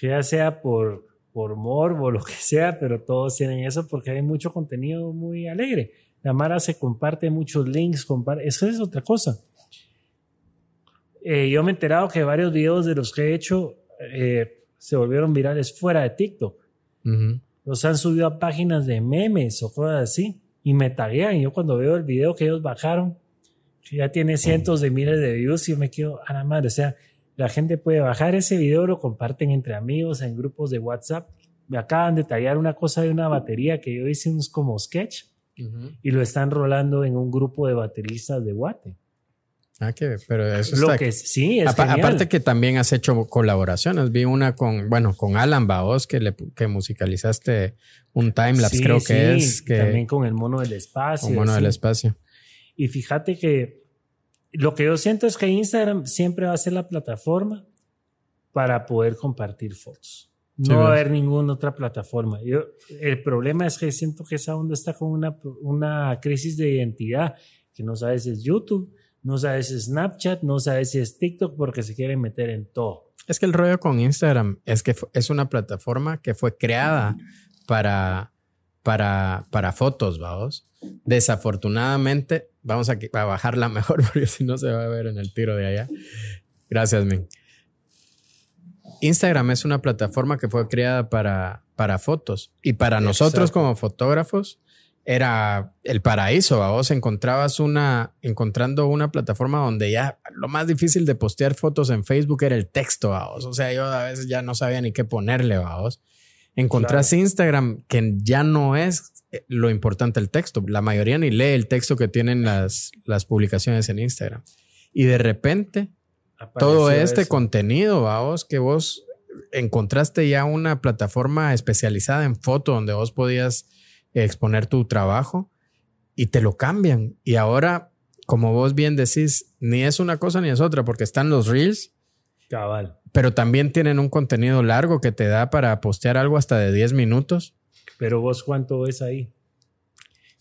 Ya sea por, por morbo o lo que sea, pero todos tienen eso porque hay mucho contenido muy alegre. La Mara se comparte muchos links, comparte, eso es otra cosa. Eh, yo me he enterado que varios videos de los que he hecho eh, se volvieron virales fuera de TikTok. Los han subido a páginas de memes o cosas así y me taguean. Yo cuando veo el video que ellos bajaron, que ya tiene cientos de miles de views, yo me quedo a la madre. O sea, la gente puede bajar ese video, lo comparten entre amigos en grupos de WhatsApp. Me acaban de tallar una cosa de una batería que yo hice unos como sketch Ujú. y lo están rolando en un grupo de bateristas de Guate. Ah, que, pero eso Lo está que sí es Apa- aparte que también has hecho colaboraciones. Vi una con, bueno, con Alan Baos que le que musicalizaste un timelapse, Sí, creo sí, que es que también con el mono del espacio. con Mono del espacio. Y fíjate que lo que yo siento es que Instagram siempre va a ser la plataforma para poder compartir fotos. No va a haber ninguna otra plataforma. Yo, el problema es que siento que esa onda está con una, una crisis de identidad, que no sabes si es YouTube, no sabe si es Snapchat, no sabe si es TikTok porque se quieren meter en todo. Es que el rollo con Instagram es que es una plataforma que fue creada para, para, para fotos, vamos. Desafortunadamente, vamos a, a bajarla (laughs) mejor porque si no se va a ver en el tiro de allá. Gracias, men. Instagram es una plataforma que fue creada para, para fotos y para nosotros como fotógrafos era el paraíso. A vos encontrabas una, encontrando una plataforma donde ya lo más difícil de postear fotos en Facebook era el texto. A vos. O sea, yo a veces ya no sabía ni qué ponerle. A vos. Encontrás Instagram que ya no es eh, lo importante el texto. La mayoría ni lee el texto que tienen las, las publicaciones en Instagram. Y de repente, todo este contenido, vos, que vos encontraste ya una plataforma especializada en foto donde vos podías exponer tu trabajo y te lo cambian. Y ahora, como vos bien decís, ni es una cosa ni es otra, porque están los reels. Cabal. Pero también tienen un contenido largo que te da para postear algo hasta de 10 minutos. Pero vos, ¿cuánto ves ahí?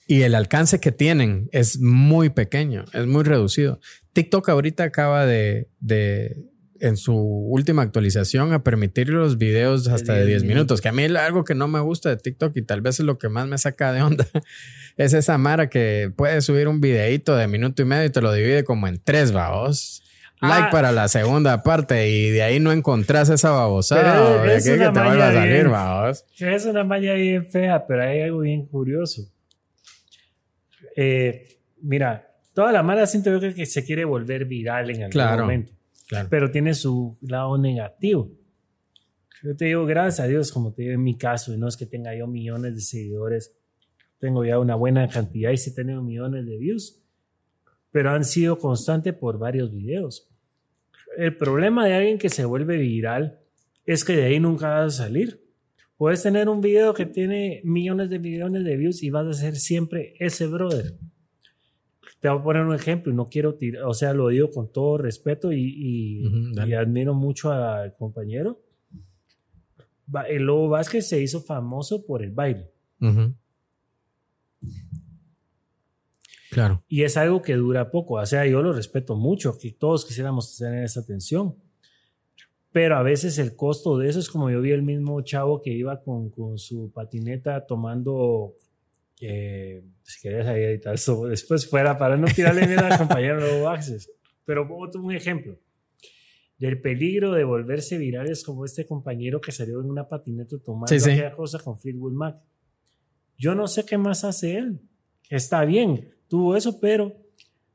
Y el alcance que tienen es muy pequeño, es muy reducido. TikTok ahorita acaba de, de en su última actualización a permitir los videos hasta de 10 minutos, que a mí algo que no me gusta de TikTok y tal vez es lo que más me saca de onda, (laughs) es esa Mara que puede subir un videito de minuto y medio y te lo divide como en tres, babos. Like ah. para la segunda parte y de ahí no encontrás esa babosada. Es, es una que te a salir, babos. Es una malla bien fea, pero hay algo bien curioso. Eh, mira, toda la mala siento yo que se quiere volver viral en algún momento pero tiene su lado negativo. Yo te digo, gracias a Dios, como te digo en mi caso, y no es que tenga yo millones de seguidores, tengo ya una buena cantidad y sí he tenido millones de views, pero han sido constantes por varios videos. El problema de alguien que se vuelve viral es que de ahí nunca vas a salir. Puedes tener un video que tiene millones de millones de views y vas a ser siempre ese brother. Te voy a poner un ejemplo, y no quiero tirar, o sea, lo digo con todo respeto y, y, admiro mucho al compañero. El Lobo Vázquez se hizo famoso por el baile. Claro. Y es algo que dura poco. O sea, yo lo respeto mucho, que todos quisiéramos tener esa atención. Pero a veces el costo de eso es como yo vi el mismo chavo que iba con, con su patineta tomando eh, si querías ahí editar eso después fuera para no tirarle miedo al compañero Lobo Access. Pero otro un ejemplo del peligro de volverse virales como este compañero que salió en una patineta tomando sí, cosa con Fleetwood Mac. Yo no sé qué más hace él. Está bien, tuvo eso, pero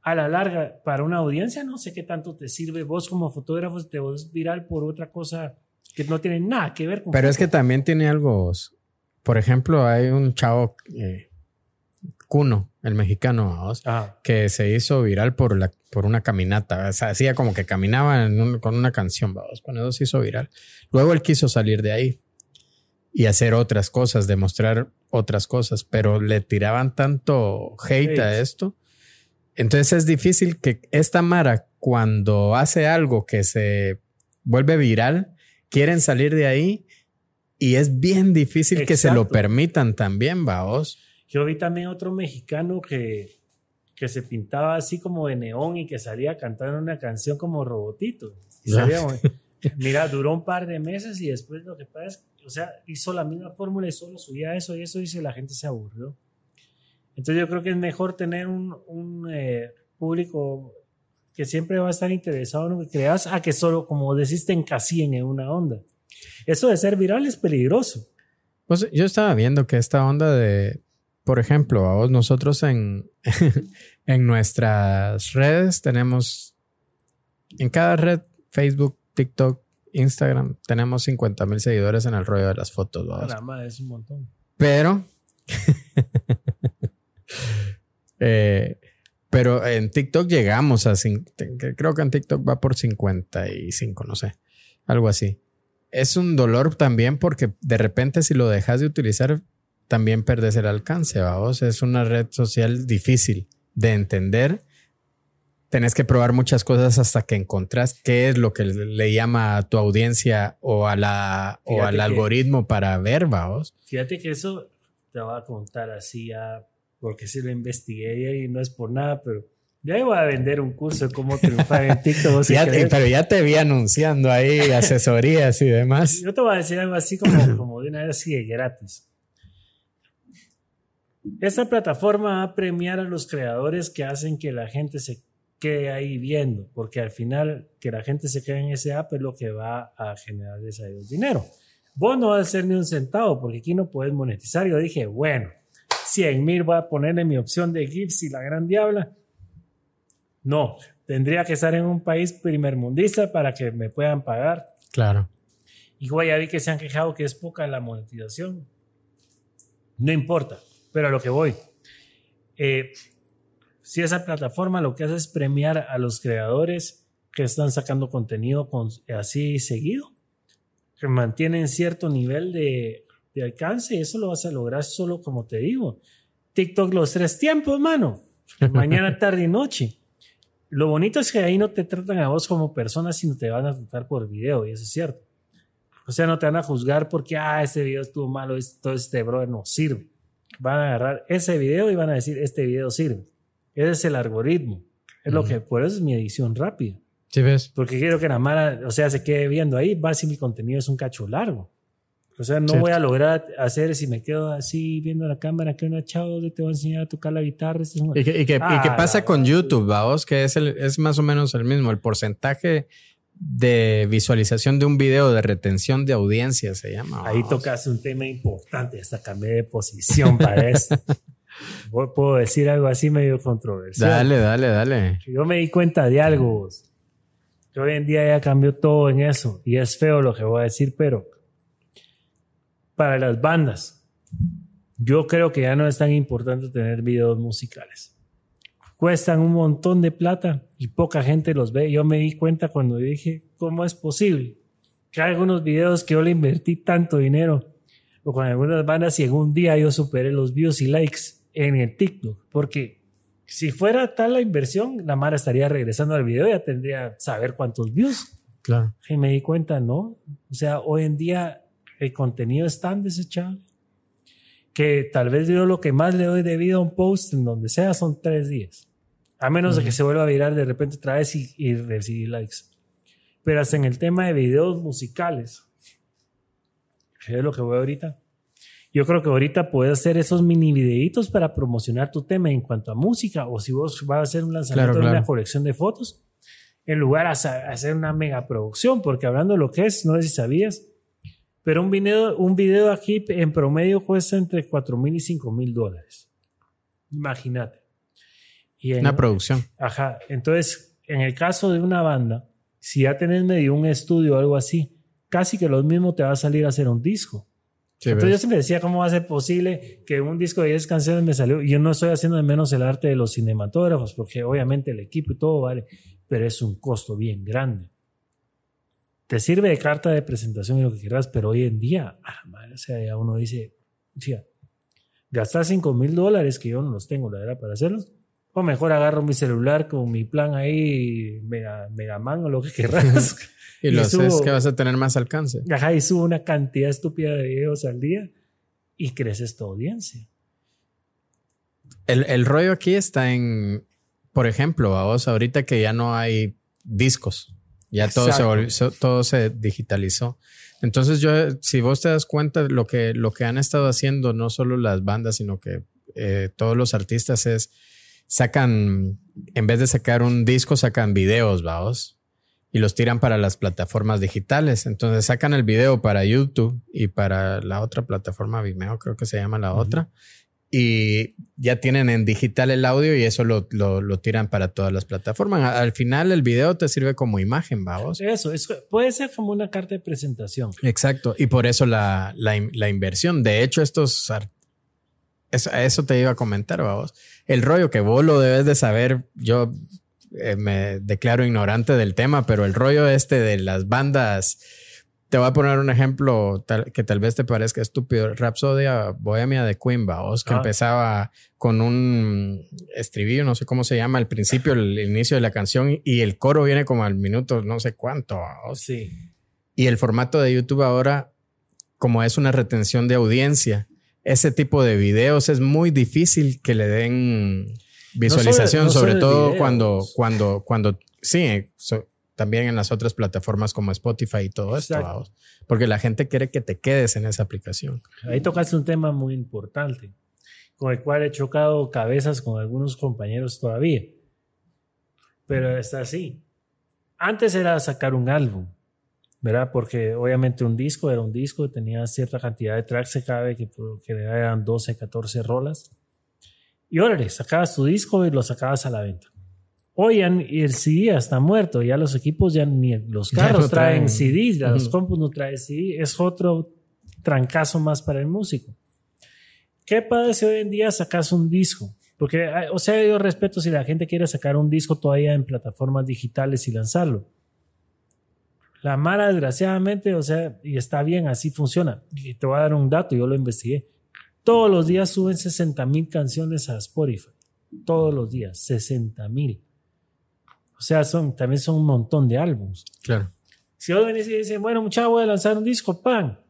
a la larga, para una audiencia, no sé qué tanto te sirve. Vos como fotógrafo te vas viral por otra cosa que no tiene nada que ver con... Pero es que también tiene algo... Por ejemplo, hay un chavo... Eh, Cuno, el mexicano, que se hizo viral por, la, por una caminata. O sea, hacía como que caminaba con una canción, vamos. Con eso se hizo viral. Luego él quiso salir de ahí y hacer otras cosas, demostrar otras cosas, pero le tiraban tanto hate a esto. Entonces es difícil que esta Mara, cuando hace algo que se vuelve viral, quieren salir de ahí y es bien difícil que se lo permitan también, vaos. Yo vi también otro mexicano que, que se pintaba así como de neón y que salía cantando una canción como robotito. (laughs) mira, duró un par de meses y después lo que pasa es, o sea, hizo la misma fórmula y solo subía eso y eso y la gente se aburrió. Entonces yo creo que es mejor tener un, eh, público que siempre va a estar interesado en lo que creas a que solo, como decís, te en una onda. Eso de ser viral es peligroso. Pues yo estaba viendo que esta onda de, por ejemplo, nosotros en, (laughs) en nuestras redes tenemos, en cada red, Facebook, TikTok, Instagram, tenemos 50 mil seguidores en el rollo de las fotos. Caramba, es un montón. Pero, (laughs) eh, pero en TikTok llegamos a, creo que en TikTok va por 55, no sé, algo así. Es un dolor también porque de repente si lo dejas de utilizar también perdes el alcance, vamos. Es una red social difícil de entender. Tenés que probar muchas cosas hasta que encontrás qué es lo que le llama a tu audiencia o, a la, o al algoritmo para ver, vamos. Fíjate que eso te voy a contar así, porque si lo investigué y no es por nada, pero Ya iba a vender un curso de cómo triunfar en (laughs) TikTok. pero ya te vi anunciando ahí asesorías y demás. Yo te voy a decir algo así como, (clears throat) como de una vez así de gratis. Esta plataforma va a premiar a los creadores que hacen que la gente se quede ahí viendo, porque al final que la gente se quede en ese app es lo que va a generarles a ellos dinero. Vos no vas a hacer ni un centavo, porque aquí no puedes monetizar. Yo dije, bueno, 100 mil voy a ponerle mi opción de GIFs y la gran diabla no, tendría que estar en un país primermundista para que me puedan pagar. Claro. Igual ya vi que se han quejado que es poca la monetización. No importa, pero a lo que voy. Eh, si esa plataforma lo que hace es premiar a los creadores que están sacando contenido con, así seguido, que mantienen cierto nivel de, de alcance, eso lo vas a lograr solo como te digo. TikTok los tres tiempos, mano. (laughs) Mañana, tarde y noche. Lo bonito es que ahí no te tratan a vos como persona, sino te van a tratar por video, y eso es cierto. O sea, no te van a juzgar porque, ah, este video estuvo malo, todo este brother no sirve. Van a agarrar ese video y van a decir, este video sirve. Ese es el algoritmo. Es lo que, por eso es mi edición rápida. Sí, ves. Porque quiero que la mala, o sea, se quede viendo ahí, va si mi contenido es un cacho largo. O sea, no voy a lograr hacer si me quedo así viendo la cámara que una chavo te va a enseñar a tocar la guitarra. Este ¿Y, qué, y, qué, ah, pasa con YouTube, vamos? Que es, el, es más o menos el mismo. El porcentaje de visualización de un video de retención de audiencia se llama. Ahí tocas un tema importante. Hasta cambié de posición para (laughs) esto. Puedo decir algo así medio controversial. Dale, dale, dale. Yo me di cuenta de algo. Que hoy en día ya cambió todo en eso. Y es feo lo que voy a decir, pero para las bandas. Yo creo que ya no es tan importante tener videos musicales. Cuestan un montón de plata y poca gente los ve. Yo me di cuenta cuando dije, ¿cómo es posible? Que hay algunos videos que yo le invertí tanto dinero o con algunas bandas y en un día yo superé los views y likes en el TikTok. Porque si fuera tal la inversión, la Mara estaría regresando al video y ya tendría saber cuántos views. Claro. Y me di cuenta, no. O sea, hoy en día el contenido es tan desechable que tal vez yo lo que más le doy de vida a un post en donde sea son tres días. A menos de que se vuelva a virar de repente otra vez y, y recibir likes. Pero hasta en el tema de videos musicales, que es lo que voy ahorita. Yo creo que ahorita puedes hacer esos mini videitos para promocionar tu tema en cuanto a música o si vos vas a hacer un lanzamiento de una colección de fotos, en lugar de hacer una mega producción, porque hablando de lo que es, no sé si sabías, pero un video, un video aquí en promedio cuesta entre 4 mil y 5 mil dólares. Imagínate. una producción. Ajá. Entonces, en el caso de una banda, si ya tenés medio un estudio o algo así, casi que lo mismo te va a salir a hacer un disco. Entonces yo siempre decía, ¿cómo va a ser posible que un disco de 10 canciones me salió? Yo no estoy haciendo de menos el arte de los cinematógrafos, porque obviamente el equipo y todo vale, pero es un costo bien grande te sirve de carta de presentación y lo que quieras, pero hoy en día, o sea, ya uno dice, tía, gastar 5 mil dólares que yo no los tengo, la verdad, para hacerlos, o mejor agarro mi celular con mi plan ahí, mega, mega man o lo que (laughs) quieras. Y, lo haces que vas a tener más alcance. Ajá, y subo una cantidad estúpida de videos al día y creces tu audiencia. El, el rollo aquí está en, por ejemplo, a vos ahorita que ya no hay discos. Ya todo se, todo se digitalizó. Entonces yo, si vos te das cuenta, lo que, lo que han estado haciendo, no solo las bandas, sino que eh, todos los artistas es, sacan, en vez de sacar un disco, sacan videos, vamos, y los tiran para las plataformas digitales. Entonces sacan el video para YouTube y para la otra plataforma Vimeo, creo que se llama la otra y ya tienen en digital el audio y eso lo, lo, tiran para todas las plataformas. Al final el video te sirve como imagen, vamos. Eso, puede ser como una carta de presentación. Exacto, y por eso la, la, inversión. De hecho, estos... Eso, eso te iba a comentar, vamos. El rollo que vos lo debes de saber, yo eh, me declaro ignorante del tema, pero el rollo este de las bandas te voy a poner un ejemplo que tal vez te parezca estúpido. Rapsodia Bohemia de Queen, vos, que ah. empezaba con un estribillo, no sé cómo se llama, al principio, el, inicio de la canción, y el coro viene como al minuto, no sé cuánto. Sí. Y el formato de YouTube ahora, como es una retención de audiencia, ese tipo de videos es muy difícil que le den visualización, sobre, todo cuando, cuando, cuando, sí, también en las otras plataformas como Spotify y todo esto, porque la gente quiere que te quedes en esa aplicación. Ahí tocaste un tema muy importante, con el cual he chocado cabezas con algunos compañeros todavía, pero está así. Antes era sacar un álbum, ¿verdad? Porque obviamente un disco era un disco, tenía cierta cantidad de tracks, se cabe que por eran 12, 14 rolas. Y órale, sacabas tu disco y lo sacabas a la venta. Hoy el CD está muerto, ya los equipos ya ni los carros traen, CDs, los compus no traen CD, es otro trancazo más para el músico. ¿Qué pasa si hoy en día sacas un disco? Porque, o sea, yo respeto si la gente quiere sacar un disco todavía en plataformas digitales y lanzarlo. La Mara, desgraciadamente, o sea, y está bien, así funciona. Y te voy a dar un dato, yo lo investigué. Todos los días suben 60 mil canciones a Spotify. Todos los días, 60 mil. O sea, son, también son un montón de álbumes. Claro. Si hoy venís y dicen, bueno, muchachos, voy a lanzar un disco, pan.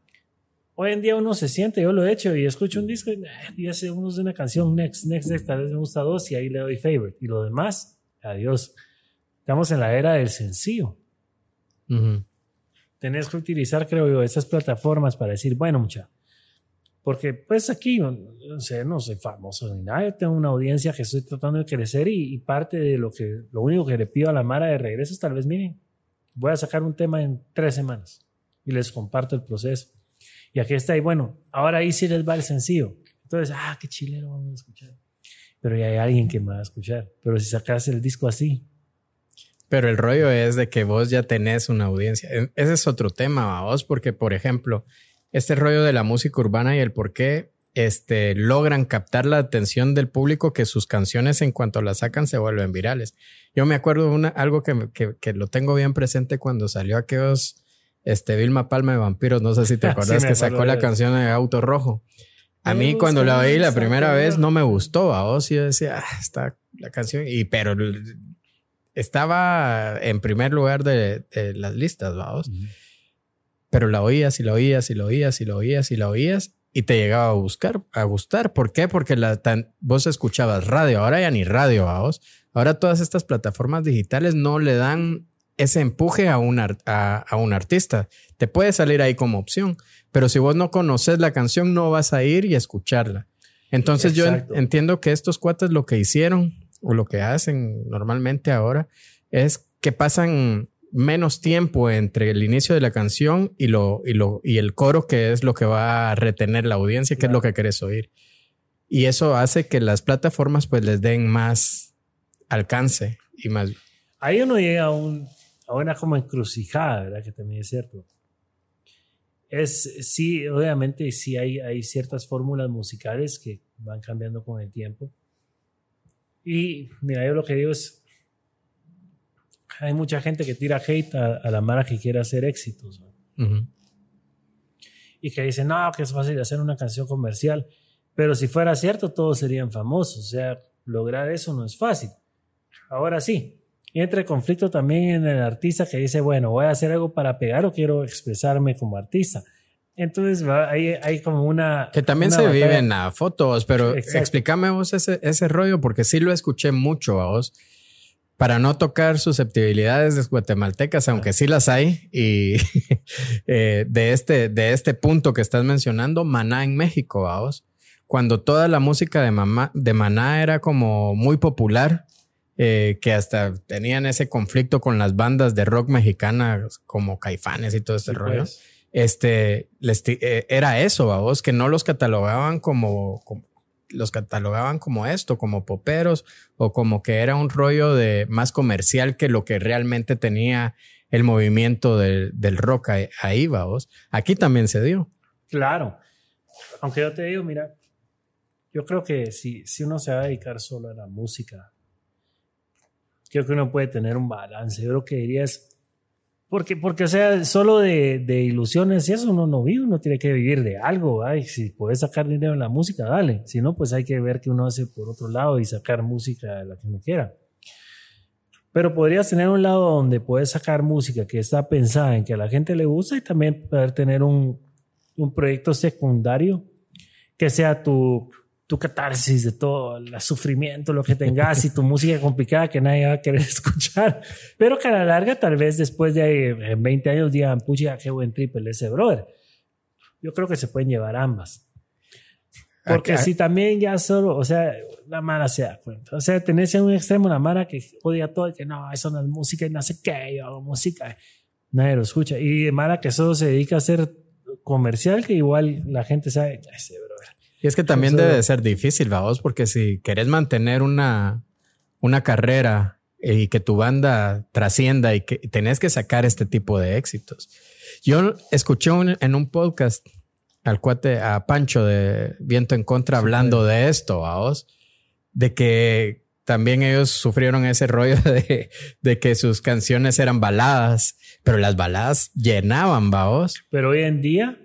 Hoy en día uno se siente, yo lo he hecho y escucho un disco y, hace uno de una canción, next, next, next, tal vez me gusta dos y ahí le doy favorite. Y lo demás, adiós. Estamos en la era del sencillo. Tenés que utilizar, creo yo, esas plataformas para decir, bueno, muchachos, porque pues aquí, no sé, no soy famoso ni nada, tengo una audiencia que estoy tratando de crecer y, parte de lo que, lo único que le pido a la Mara de regreso es tal vez, miren, voy a sacar un tema en tres semanas y les comparto el proceso. Y aquí está, y bueno, ahora ahí sí les va el sencillo. Entonces, ah, qué chilero vamos a escuchar. Pero ya hay alguien que me va a escuchar. Pero si sacas el disco así. Pero el rollo es de que vos ya tenés una audiencia. E, ese es otro tema, vos, porque, por ejemplo, este rollo de la música urbana y el por qué este, logran captar la atención del público que sus canciones en cuanto las sacan se vuelven virales. Yo me acuerdo de una, algo que, que, que, lo tengo bien presente cuando salió aquellos este, Vilma Palma de Vampiros, no sé si te (laughs) acuerdas que sacó la canción de Auto Rojo. A mí cuando la oí la primera vez no me gustó, a vos yo decía, ah, está la canción, y pero estaba en primer lugar de, las listas, vamos pero la oías y la oías y la oías y la oías y la oías y te llegaba a buscar, a gustar. ¿Por qué? Porque la vos escuchabas radio, ahora ya ni radio a vos. Ahora todas estas plataformas digitales no le dan ese empuje a un, a, un artista. Te puede salir ahí como opción, pero si vos no conoces la canción no vas a ir y escucharla. Entonces yo entiendo que estos cuates lo que hicieron o lo que hacen normalmente ahora es que pasan menos tiempo entre el inicio de la canción y, lo, y, lo, y el coro, que es lo que va a retener la audiencia, que es lo que querés oír. Y eso hace que las plataformas pues les den más alcance y más... Ahí uno llega a, un, a una como encrucijada, ¿verdad? Que también es cierto. Es, sí, obviamente sí hay, hay ciertas fórmulas musicales que van cambiando con el tiempo. Y mira, yo lo que digo es, hay mucha gente que tira hate a, la mara que quiere hacer éxitos. Y que dice, no, que es fácil hacer una canción comercial. Pero si fuera cierto, todos serían famosos. O sea, lograr eso no es fácil. Ahora sí, entra el conflicto también en el artista que dice, bueno, voy a hacer algo para pegar o quiero expresarme como artista. Entonces hay, hay como una... Que también se viven a fotos, pero explícame vos ese, ese rollo porque sí lo escuché mucho a vos para no tocar susceptibilidades de guatemaltecas, aunque sí las hay, y (laughs) eh, de, este, de este punto que estás mencionando, Maná en México, vamos, cuando toda la música de, mamá, de Maná era como muy popular, eh, que hasta tenían ese conflicto con las bandas de rock mexicanas como Caifanes y todo este rollo. Pues. Este eh, era eso, vamos, que no los catalogaban como, como los catalogaban como esto, como poperos o como que era un rollo de más comercial que lo que realmente tenía el movimiento del, rock ahí, vamos. Aquí también se dio. Claro. Aunque yo te digo, mira, yo creo que si, si uno se va a dedicar solo a la música, creo que uno puede tener un balance. Yo lo que diría es, porque, porque, o sea, solo de, de, ilusiones y eso uno no vive, uno tiene que vivir de algo. Ay, si puedes sacar dinero en la música, dale. Si no, pues hay que ver qué uno hace por otro lado y sacar música de la que uno quiera. Pero podrías tener un lado donde puedes sacar música que está pensada en que a la gente le gusta y también poder tener un, un proyecto secundario que sea tu, tu catarsis de todo el sufrimiento, lo que tengas y tu música complicada que nadie va a querer (laughs) escuchar. Pero que a la larga, tal vez después de 20 años digan, pucha, qué buen triple ese brother. Yo creo que se pueden llevar ambas. Porque si también ya solo, o sea, la mara se da cuenta. O sea, tenés en un extremo la mara que odia todo, que no, eso no es música y no sé qué, yo hago música. Nadie lo escucha. Y mara que solo se dedica a hacer comercial, que igual la gente sabe, ese brother. Y es que también debe ser difícil, vamos, porque si querés mantener una, una carrera y que tu banda trascienda y que tenés que sacar este tipo de éxitos. Yo escuché en un podcast al cuate, a Pancho de Viento en Contra hablando de esto, vos, de que también ellos sufrieron ese rollo (laughs) de, de, que sus canciones eran baladas, pero las baladas llenaban, vos. Pero hoy en día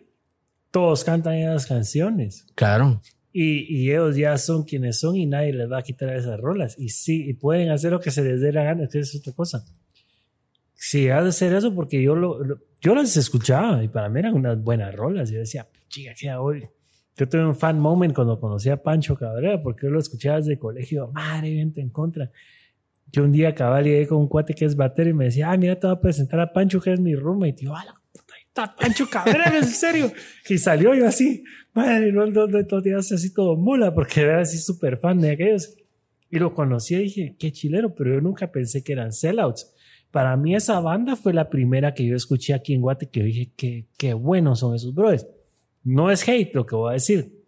todos cantan esas canciones. Claro. Y, y, ellos ya son quienes son y nadie les va a quitar esas rolas. Y sí, y pueden hacer lo que se les dé la gana, que es otra cosa. Sí, has de hacer eso porque yo, lo, yo las escuchaba y para mí eran unas buenas rolas. Yo decía, chica, ¿qué hoy? Yo tuve un fan moment cuando conocí a Pancho Cabrera porque yo lo escuchaba desde el colegio. Madre, vente en contra. Yo un día cabal llegué con un cuate que es batero y me decía, ah, mira, te voy a presentar a Pancho que es mi roommate. Y yo, ah, Pancho Cabrera, en serio. Y salió yo así, madre, no, no, no, no así todo mula porque era así súper fan de aquellos. Y lo conocí y dije, qué chilero, pero yo nunca pensé que eran sellouts. Para mí esa banda fue la primera que yo escuché aquí en Guate que yo dije, qué, qué buenos son esos brothers. No es hate lo que voy a decir,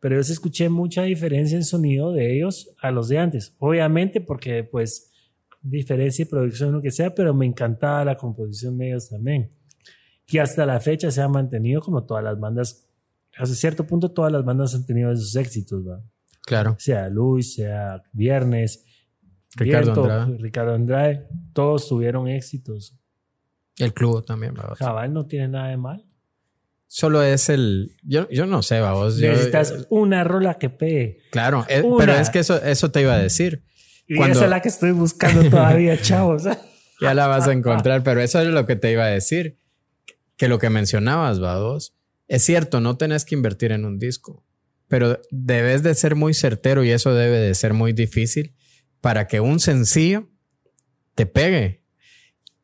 pero yo escuché mucha diferencia en sonido de ellos a los de antes. Obviamente porque pues diferencia de producción lo que sea, pero me encantaba la composición de ellos también. Que hasta la fecha se ha mantenido como todas las bandas. Hasta cierto punto todas las bandas han tenido esos éxitos, ¿va? Claro. Sea Luis, sea Viernes, Ricardo Andrade. Ricardo Andrade, todos tuvieron éxitos. El club también, ¿va? Cabal no tiene nada de mal. Solo es el. Yo, yo no sé, vos. Necesitas una rola que pegue. Claro, eh, pero es que eso, eso te iba a decir. Y esa es la que estoy buscando todavía, (laughs) chavos. ya la vas a encontrar, (laughs) pero eso es lo que te iba a decir. Que lo que mencionabas, vos. Es cierto, no tenés que invertir en un disco, pero debes de ser muy certero y eso debe de ser muy difícil para que un sencillo te pegue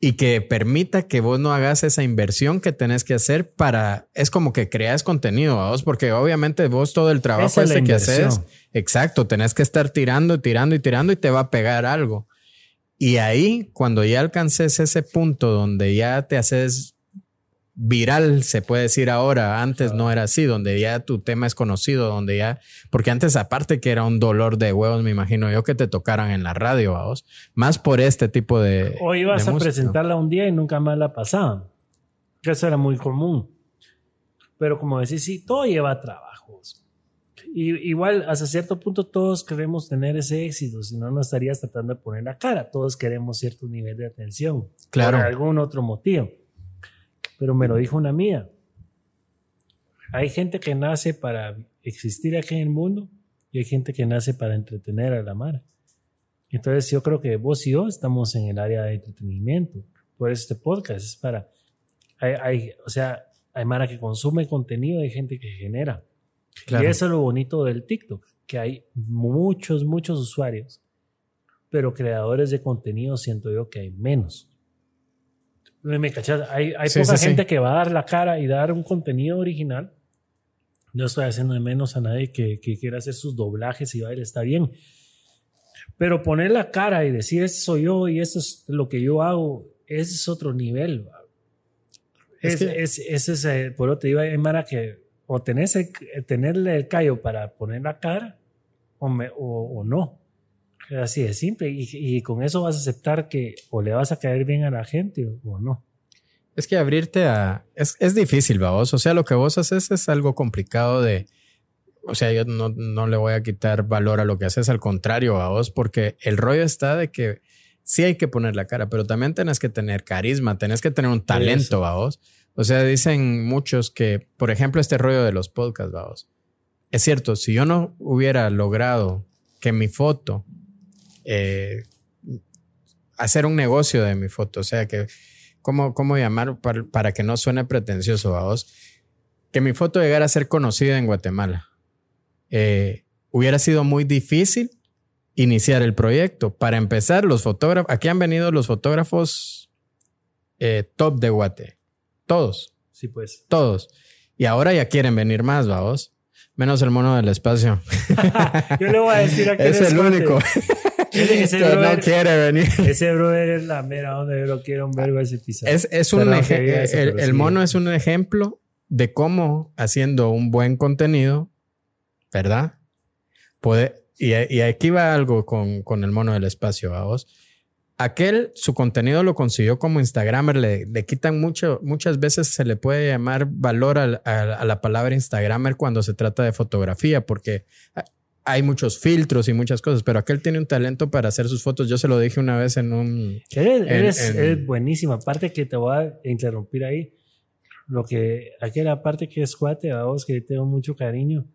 y que permita que vos no hagas esa inversión que tenés que hacer para, es como que creas contenido, vos, porque obviamente vos todo el trabajo este que haces, exacto, tenés que estar tirando, tirando y tirando y te va a pegar algo. Y ahí, cuando ya alcances ese punto donde ya te haces viral, se puede decir ahora. Antes no era así, donde ya tu tema es conocido, donde ya, porque antes aparte que era un dolor de huevos, me imagino yo que te tocaran en la radio, vos, más por este tipo de. O ibas a presentarla un día y nunca más la pasaban. Eso era muy común. Pero como decís, sí, todo lleva trabajos. Y, igual, hasta cierto punto, todos queremos tener ese éxito, si no, no estarías tratando de poner la cara. Todos queremos cierto nivel de atención. Claro. Por algún otro motivo pero me lo dijo una mía. Hay gente que nace para existir aquí en el mundo y hay gente que nace para entretener a la mar. Entonces yo creo que vos y yo estamos en el área de entretenimiento. Por este podcast es para, hay, o sea, hay mara que consume contenido, hay gente que genera. Y eso es lo bonito del TikTok, que hay muchos, muchos usuarios, pero creadores de contenido siento yo que hay menos. Me cachas, hay, hay poca gente que va a dar la cara y dar un contenido original. No estoy haciendo de menos a nadie que, que quiera hacer sus doblajes y bailes, está bien. Pero poner la cara y decir, este soy yo y esto es lo que yo hago, ese es otro nivel. Es, es, es, ese, por eso te digo, Mara, que o tenés tenerle el callo para poner la cara o, me, o, o no. Así de simple. Y, con eso vas a aceptar que o le vas a caer bien a la gente o, no. Es que abrirte a... Es, es difícil, vos. O sea, lo que vos haces es algo complicado de... O sea, yo no, no le voy a quitar valor a lo que haces, al contrario, a vos, porque el rollo está de que sí hay que poner la cara, pero también tenés que tener carisma, tenés que tener un talento, a vos. O sea, dicen muchos que, por ejemplo, este rollo de los podcasts, vos. Es cierto, si yo no hubiera logrado que mi foto eh, hacer un negocio de mi foto. O sea, que, ¿cómo, cómo llamar para, que no suene pretencioso a vos? Que mi foto llegara a ser conocida en Guatemala. Eh, hubiera sido muy difícil iniciar el proyecto. Para empezar, los fotógrafos, aquí han venido los fotógrafos eh, top de Guate. Todos. Sí, pues. Todos. Y ahora ya quieren venir más, vamos. Menos el mono del espacio. (laughs) Yo le voy a decir a (laughs) que es el único. (laughs) Ese, brother, no quiere venir. ese brother es la mera onda. Yo lo quiero ver ese episodio. Es, es un el, el sí. mono es un ejemplo de cómo haciendo un buen contenido, ¿verdad? Puede, y, y aquí va algo con, con el mono del espacio, vamos. Aquel, su contenido lo consiguió como Instagramer, le, le quitan mucho, muchas veces se le puede llamar valor al- a, a la palabra Instagramer cuando se trata de fotografía, porque hay muchos filtros y muchas cosas, pero aquel tiene un talento para hacer sus fotos. Yo se lo dije una vez en un, Eres, en- eres, en- eres buenísimo. Aparte que te voy a interrumpir ahí. Lo que aquella parte que es cuate, a vos que tengo mucho cariño,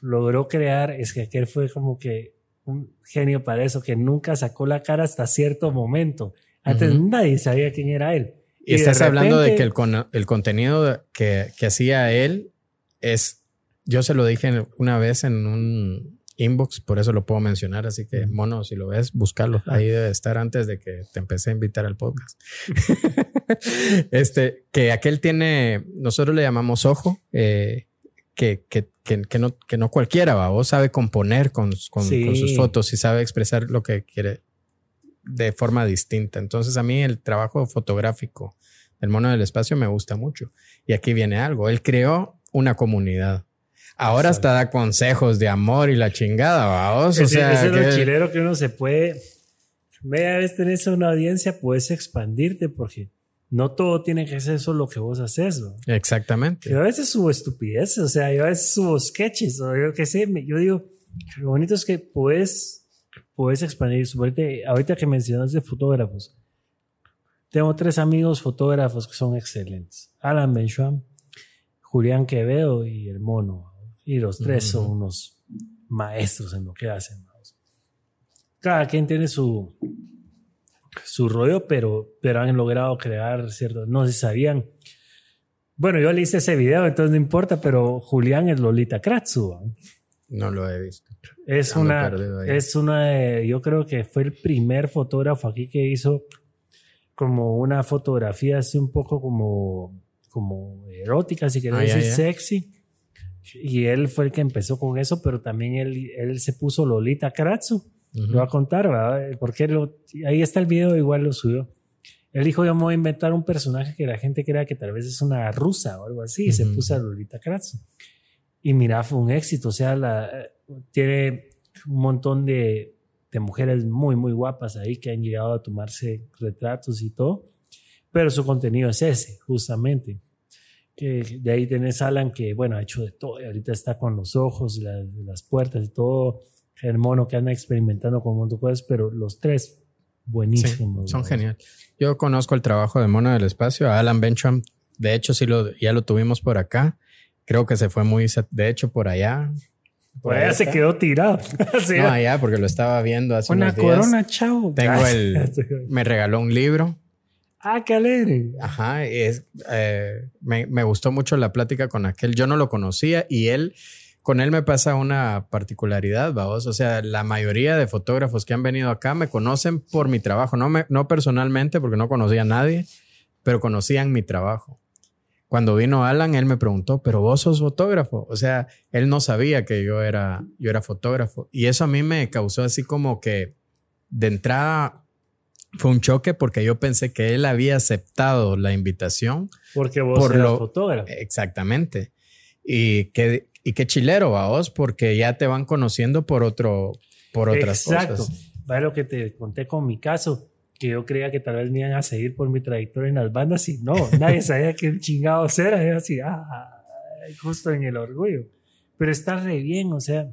logró crear es que aquel fue como que un genio para eso, que nunca sacó la cara hasta cierto momento. Antes nadie sabía quién era él. Y, de estás hablando de que el, con- el contenido que, que hacía él es, yo se lo dije una vez en un inbox, por eso lo puedo mencionar, así que mono, si lo ves, búscalo. Ahí debe estar antes de que te empecé a invitar al podcast. (laughs) este, que aquel tiene, nosotros le llamamos ojo, eh, que, que, que, que no, que no cualquiera, va, vos sabe componer con, con, Sí. con sus fotos y sabe expresar lo que quiere de forma distinta. Entonces a mí el trabajo fotográfico del mono del espacio me gusta mucho. Y aquí viene algo. Él creó una comunidad. Ahora hasta da consejos de amor y la chingada, vamos. O sea, ese es lo que- chilero que uno se puede. Media vez tenés una audiencia, puedes expandirte porque no todo tiene que ser eso lo que vos haces. ¿no? exactamente. Yo a veces subo estupideces, o sea, yo a veces subo sketches, o yo qué sé, yo digo, lo bonito es que puedes, puedes expandir. Suponete, ahorita que mencionas de fotógrafos, tengo tres amigos fotógrafos que son excelentes. Alan Bencham, Julián Quevedo y el Mono. Y los tres son unos maestros en lo que hacen. Cada quien tiene su, su rollo, pero, pero han logrado crear cierto. No se sabían. Bueno, yo le hice ese video, entonces no importa, pero Julián es Lolita Kratzu. No lo he visto. Es Ando una, es una, yo creo que fue el primer fotógrafo aquí que hizo como una fotografía así un poco como, como erótica, si querés Ah, ya, decir ya. sexy. Y él fue el que empezó con eso, pero también él, él se puso Lolita Kratzu. Lo va a contar, ¿verdad? Porque lo- ahí está el video, igual lo subió. Él dijo, yo me voy a inventar un personaje que la gente crea que tal vez es una rusa o algo así. Y se puso a Lolita Kratzu. Y mira, fue un éxito. O sea, la, tiene un montón de, de mujeres muy, muy guapas ahí que han llegado a tomarse retratos y todo. Pero su contenido es ese, justamente. Que de ahí tenés Alan que, bueno, ha hecho de todo. Y ahorita está con los ojos, las puertas y todo. El mono que anda experimentando con un montón de cosas. Pero los tres, buenísimos. Sí, son geniales. Yo conozco el trabajo de Mono del Espacio, a Alan Bencham. De hecho, sí lo, ya lo tuvimos por acá. Creo que se fue muy, de hecho, por allá. Por allá se quedó tirado. (laughs) Sí, No, allá, porque lo estaba viendo hace una unos días. corona, chao. Tengo (laughs) el, me regaló un libro. Ah, qué alegre. Ajá, es, eh, me, me gustó mucho la plática con aquel. Yo no lo conocía y él, con él me pasa una particularidad, vamos. O sea, la mayoría de fotógrafos que han venido acá me conocen por mi trabajo, no, me, no personalmente, porque no conocía a nadie, pero conocían mi trabajo. Cuando vino Alan, él me preguntó, pero vos sos fotógrafo. O sea, él no sabía que yo era, yo era fotógrafo. Y eso a mí me causó así como que de entrada fue un choque porque yo pensé que él había aceptado la invitación. Porque vos Por eras lo- fotógrafo. Exactamente. Y qué, y qué chilero, a vos, porque ya te van conociendo por otro, por otras Exacto. cosas. Va lo que te conté con mi caso, que yo creía que tal vez me iban a seguir por mi trayectoria en las bandas y no, (laughs) nadie sabía qué chingados era. Era así, ah, justo en el orgullo. Pero está re bien, o sea,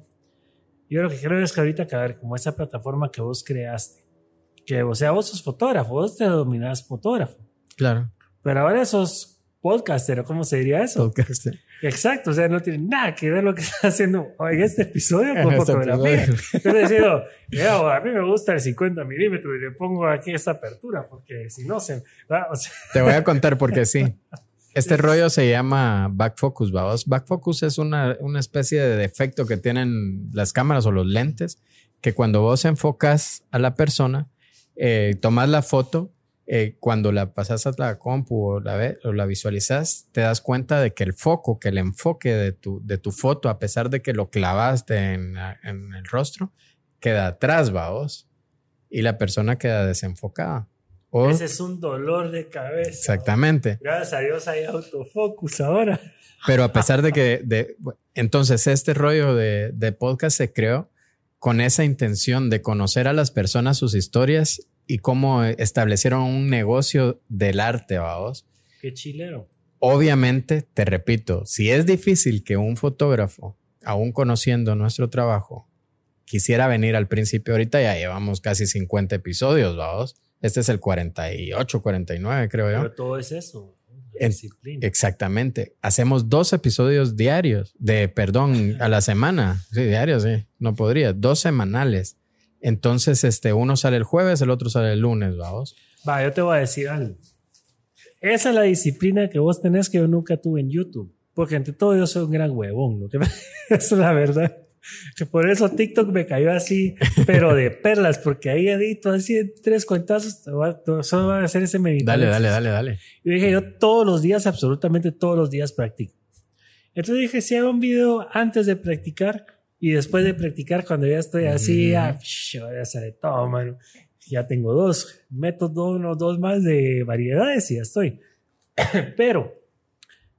yo lo que creo es que ahorita que a ver, como esa plataforma que vos creaste, que o sea, vos sos fotógrafo, vos te dominás fotógrafo, Claro. pero ahora sos podcaster, ¿o ¿cómo se diría eso? Podcast. Exacto, o sea, no tiene nada que ver lo que (laughs) está haciendo en este episodio con En este fotografía. episodio. (laughs) A mí me gusta el 50 milímetros y le pongo aquí esta apertura porque si no se... ¿verdad? O sea, Te voy a contar porque (laughs) sí. Este rollo se llama back focus, vamos. Back focus es una, una especie de defecto que tienen las cámaras o los lentes, que cuando vos enfocas a la persona, eh, tomas la foto, eh, cuando la pasas a la compu o la, ve- o la visualizas, te das cuenta de que el foco, que el enfoque de tu, de tu foto, a pesar de que lo clavaste en, en el rostro, queda atrás, vamos. Y la persona queda desenfocada. O, Ese es un dolor de cabeza. exactamente. Gracias a Dios hay autofocus ahora. (laughs) Pero a pesar de que, de, entonces este rollo de, de podcast se creó con esa intención de conocer a las personas, sus historias y cómo establecieron un negocio del arte, vamos. Qué chilero. Obviamente, te repito, si es difícil que un fotógrafo, aún conociendo nuestro trabajo, quisiera venir al principio, ahorita ya llevamos casi 50 episodios, vamos. Este es el 48, 49, creo yo. Pero todo es eso. En- disciplina. Exactamente. Hacemos dos episodios diarios, de, perdón, a la semana. Sí, diarios, sí. No podría. Dos semanales. Entonces, este, uno sale el jueves, el otro sale el lunes, vamos. Va, yo te voy a decir algo. Esa es la disciplina que vos tenés que yo nunca tuve en YouTube. Porque ante todo yo soy un gran huevón. (laughs) Esa es la verdad. Que por eso TikTok me cayó así, pero de perlas, porque ahí edito así tres cuentazos, solo voy a hacer ese meditado. Dale, dale, dale, dale. Y dije, yo todos los días, absolutamente todos los días practico. Entonces dije, si hago un video antes de practicar y después de practicar, cuando ya estoy así, psh, ya sale todo, mano. Ya tengo dos, meto dos, unos dos más de variedades y ya estoy. (coughs) Pero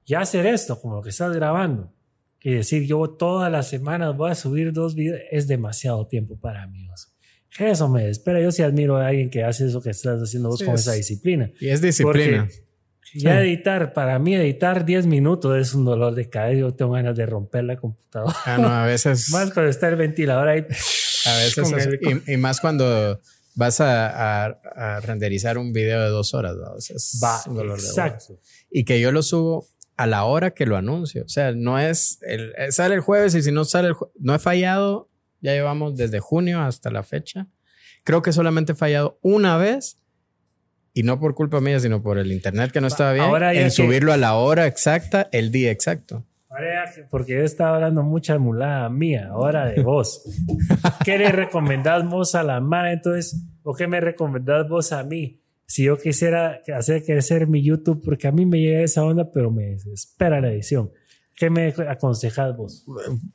ya hacer esto, como que estás grabando, y decir, yo todas las semanas voy a subir dos videos, es demasiado tiempo para mí. Eso me espera. Yo sí admiro a alguien que hace eso que estás haciendo vos Sí, con es- esa disciplina. Y es disciplina. Porque ya editar, para mí editar 10 minutos es un dolor de cabeza. Yo tengo ganas de romper la computadora. Ah, no, a veces. (laughs) Más cuando está el ventilador ahí. a veces el- y, y más cuando vas a, a- a renderizar un video de dos horas, vamos. Es Va, un dolor de exacto. y que yo lo subo a la hora que lo anuncio. O sea, no es, el, eh, sale el jueves y si no sale el no he fallado, ya llevamos desde junio hasta la fecha. Creo que solamente he fallado una vez y no por culpa mía, sino por el internet que no estaba bien, ahora en que- subirlo a la hora exacta, el día exacto. Ahora porque yo estaba hablando mucha mulada mía, ahora de vos. (laughs) ¿Qué le recomendás vos a la mara entonces? ¿O qué me recomendás vos a mí? Si yo quisiera hacer crecer mi YouTube, porque a mí me llega esa onda, pero me desespera la edición. ¿Qué me aconsejás vos?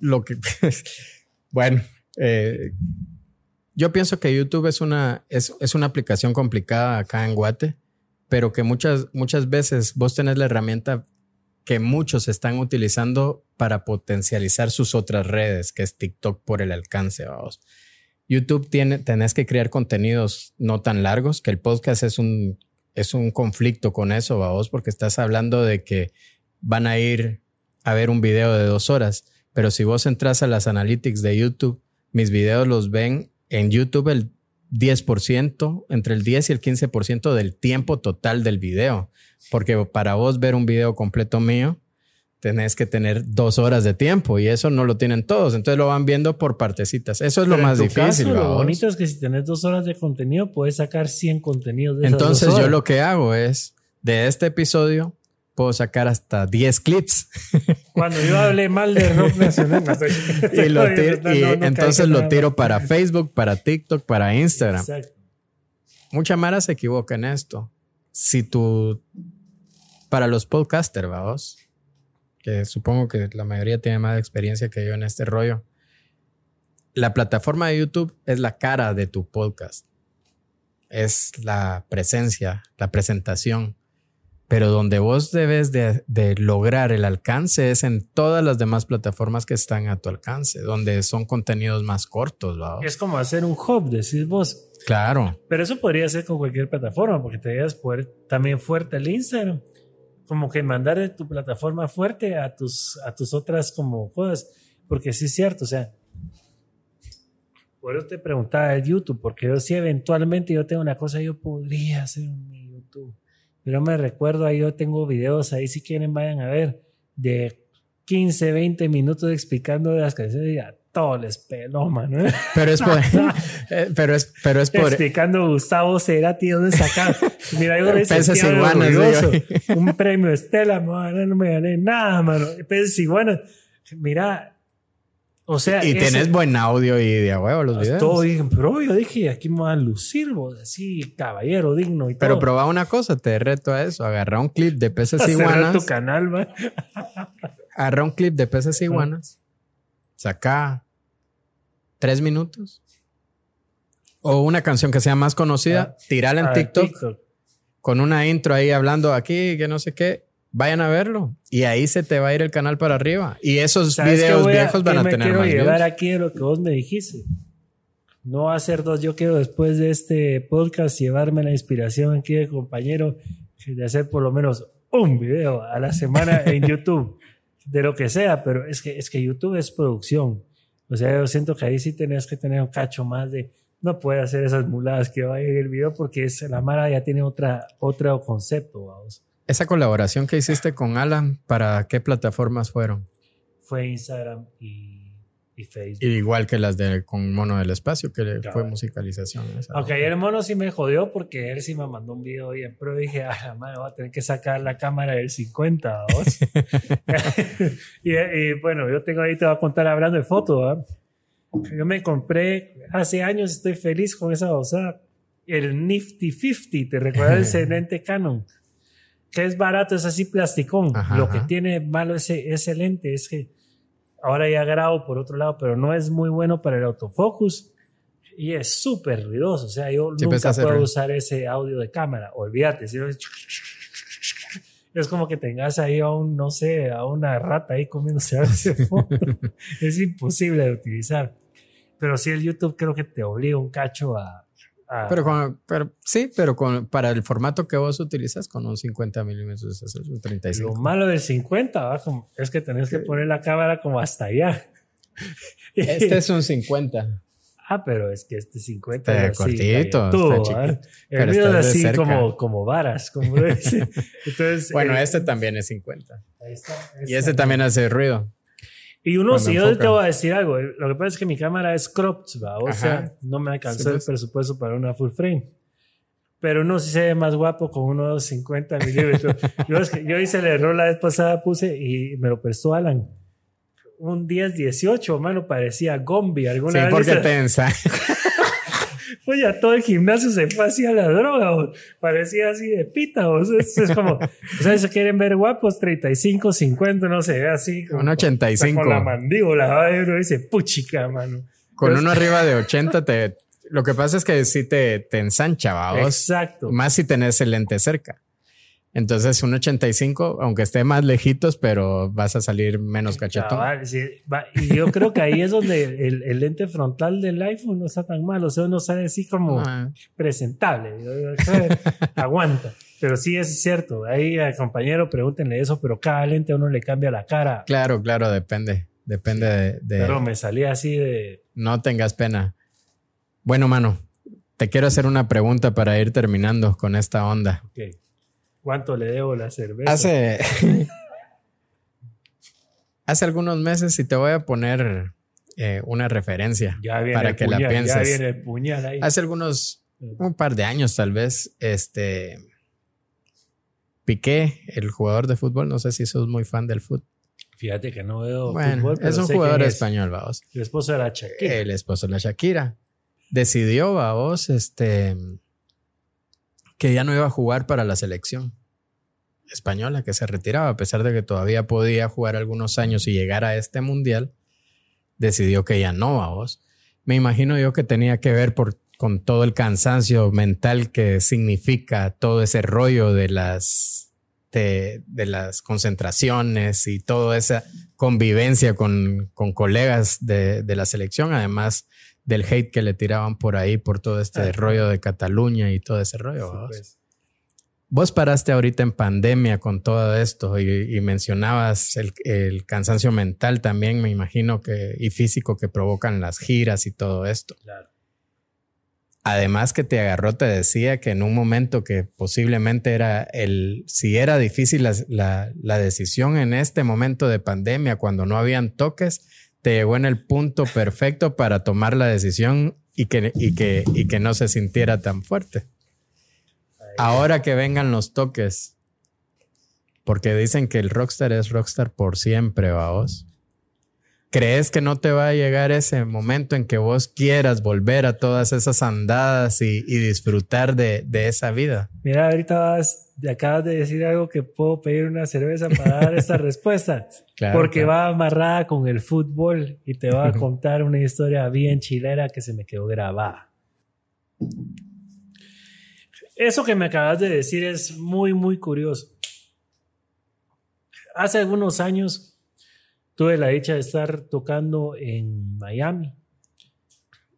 Lo que, (laughs) bueno, eh, yo pienso que YouTube es una, es, es una aplicación complicada acá en Guate, pero que muchas, muchas veces vos tenés la herramienta que muchos están utilizando para potencializar sus otras redes, que es TikTok por el alcance, vamos. YouTube tiene, tenés que crear contenidos no tan largos, que el podcast es un, es un conflicto con eso, vamos, porque estás hablando de que van a ir a ver un video de dos horas, pero si vos entras a las analytics de YouTube, mis videos los ven en YouTube el 10%, entre el 10 y el 15% del tiempo total del video. Porque para vos ver un video completo mío, tenés que tener dos horas de tiempo y eso no lo tienen todos. Entonces lo van viendo por partecitas. Eso es lo Pero en más tu difícil. caso, lo bonito es que si tenés dos horas de contenido, puedes sacar 100 contenidos de esas Entonces dos yo horas. lo que hago es, de este episodio, puedo sacar hasta 10 clips (laughs) Cuando yo hablé mal de rock nacional, estoy- (laughs) y, lo estoy- tiro- no, y no, no entonces lo tiro para Facebook, para TikTok, para Instagram. Exacto. Mucha Mara se equivoca en esto. Si tú, para los podcasters, vamos, que supongo que la mayoría tiene más experiencia que yo en este rollo, la plataforma de YouTube es la cara de tu podcast. Es la presencia, la presentación. Pero donde vos debes de, de lograr el alcance es en todas las demás plataformas que están a tu alcance, donde son contenidos más cortos. Es como hacer un hub, decís vos. Claro. Pero eso podría ser con cualquier plataforma, porque te debes poder también fuerte el Instagram. Como que mandar de tu plataforma fuerte a tus, a tus otras como cosas. Porque sí es cierto, o sea. Por eso te preguntaba de YouTube, porque yo sí eventualmente yo tengo una cosa, yo podría hacer YouTube. Pero me recuerdo ahí, yo tengo videos ahí, si quieren vayan a ver, de 15, 20 minutos explicando las canciones. Y ya, todo les peló, mano. Pero es por. (laughs) eh, pero es, pero es por. Explicando Gustavo Cerati dónde sacar. Mira, yo le. (laughs) Un premio Estela, mano, no me gané nada, mano. Peces iguanas. Mira, o sea. Y ese- tenés buen audio y de a huevo los videos. Todo dije, pero yo dije, aquí me van a lucir, vos, así, caballero digno y Pero todo. probá una cosa, te reto a eso. Agarra (laughs) un clip de peces iguanas. tu canal, man. Agarra un clip de peces iguanas. Saca tres minutos. O una canción que sea más conocida. Tirala en Ah, TikTok, con una intro ahí hablando aquí, que no sé qué. Vayan a verlo. Y ahí se te va a ir el canal para arriba. Y esos ¿Sabes qué videos voy a- viejos van a me tener quiero más llevar views. aquí de lo que vos me dijiste. No va a ser dos. Yo quiero después de este podcast llevarme la inspiración aquí de compañero de hacer por lo menos un video a la semana en (laughs) YouTube. De lo que sea, pero es que, es que YouTube es producción. O sea, yo siento que ahí sí tenés que tener un cacho más de... No puede hacer esas muladas que va en el video porque es, la Mara ya tiene otra, otro concepto, vamos. Esa colaboración que hiciste con Alan, ¿para qué plataformas fueron? Fue Instagram y, y Facebook. Igual que las de con Mono del Espacio, que Cabal. fue musicalización. Aunque ayer el mono sí me jodió porque él sí me mandó un video bien, pero dije, a la madre, voy a tener que sacar la cámara del 50, ¿vos? (laughs) (laughs) y, y, bueno, yo tengo ahí, te voy a contar hablando de fotos. Yo me compré hace años, estoy feliz con esa cosa, el Nifty 50, ¿te recuerdas (laughs) ese lente Canon? Que es barato, es así plasticón. Ajá, Lo que ajá. tiene malo ese, ese lente es que ahora ya grabo por otro lado, pero no es muy bueno para el autofocus y es súper ruidoso. O sea, yo pues, nunca puedo ruido. usar ese audio de cámara. Olvídate. si no es, (laughs) es como que tengas ahí a un, no sé, a una rata ahí comiéndose algo de fondo. (laughs) es imposible de utilizar. Pero sí, el YouTube creo que te obliga un cacho a. a- Pero, con, pero sí, pero con, para el formato que vos utilizas, con un 50 milímetros, es un lo 35. malo del 50 ¿va? Como- es que tenés que poner la cámara como hasta allá. (laughs) Este es un 50. Ah, pero es que este 50 Está es así, cortito, galletudo, está chiquito. El mío está es así cerca. como, como varas, como (laughs) lo. Entonces, Bueno, eh, este también es 50. ahí está, ahí Y este también hace ruido. Y uno, si yo te voy a decir algo, lo que pasa es que mi cámara es cropped, ¿va? o Ajá. sea, no me alcanzó Sí, el pues. presupuesto para una full frame. Pero uno sí se ve más guapo con unos 50 milímetros. (laughs) yo, hice el error la vez pasada, puse y me lo prestó Alan. Un 10-18, mano, parecía Gombi. Sí, Alguna vez porque hice- te ensa- (laughs) Pues ya todo el gimnasio se fue hacia la droga, parecía así de pita, vos. Es, es como, (laughs) o sea, se quieren ver guapos, 35, 50, no ve así. Un 85. Con la mandíbula, ¿va? y uno dice, puchica, mano. Con Pero- uno arriba de (laughs) 80 te... Lo que pasa es que sí te, te ensancha, vamos. Exacto. Más si tenés el lente cerca. Entonces, un 85, aunque esté más lejitos, pero vas a salir menos cachetón. Cabal, sí, va, y yo creo que ahí es donde el, el lente frontal del iPhone no está tan mal. O sea, uno sale así como Ah, presentable. Yo digo, "Eh, (laughs) Aguanta. Pero sí es cierto. Ahí al compañero pregúntenle eso, pero cada lente a uno le cambia la cara. claro, claro, depende. Depende de, de- Pero me salía así de. No tengas pena. Bueno, mano, te quiero hacer una pregunta para ir terminando con esta onda. ok, ¿Cuánto le debo la cerveza? Hace. (laughs) hace algunos meses, y te voy a poner eh, una referencia ya viene para el que puñal, la Ya pienses. viene el puñal ahí. Hace algunos, un par de años tal vez, este. Piqué, el jugador de fútbol, no sé si sos muy fan del fútbol. Fíjate que no veo Bueno, fútbol, pero es un sé jugador es. español, vamos. El esposo de la Shakira. El esposo de la Shakira. Decidió, vamos, este. Que ya no iba a jugar para la selección española, que se retiraba, a pesar de que todavía podía jugar algunos años y llegar a este mundial, decidió que ya no, vamos. Me imagino yo que tenía que ver con todo el cansancio mental que significa todo ese rollo de las, de, de las concentraciones y toda esa convivencia con, con colegas de, de la selección, además del hate que le tiraban por ahí por todo este rollo de Cataluña y todo ese rollo. Sí, ¿vamos? pues. Vos paraste ahorita en pandemia con todo esto y, y mencionabas el, el cansancio mental también, me imagino que, y físico que provocan las giras y todo esto. Claro. Además que te agarró, te decía que en un momento que posiblemente era el, si era difícil la, la, la decisión en este momento de pandemia, cuando no habían toques, te llegó en el punto perfecto para tomar la decisión y que, y que, y que no se sintiera tan fuerte. Ahora que vengan los toques, porque dicen que el rockstar es rockstar por siempre, vos. ¿Crees que no te va a llegar ese momento en que vos quieras volver a todas esas andadas y, disfrutar de, esa vida? Mira, ahorita vas, acabas de decir algo que puedo pedir una cerveza para dar esta (laughs) respuesta. porque va amarrada con el fútbol y te va a contar una historia bien chilera que se me quedó grabada. Eso que me acabas de decir es muy, muy curioso. Hace algunos años tuve la dicha de estar tocando en Miami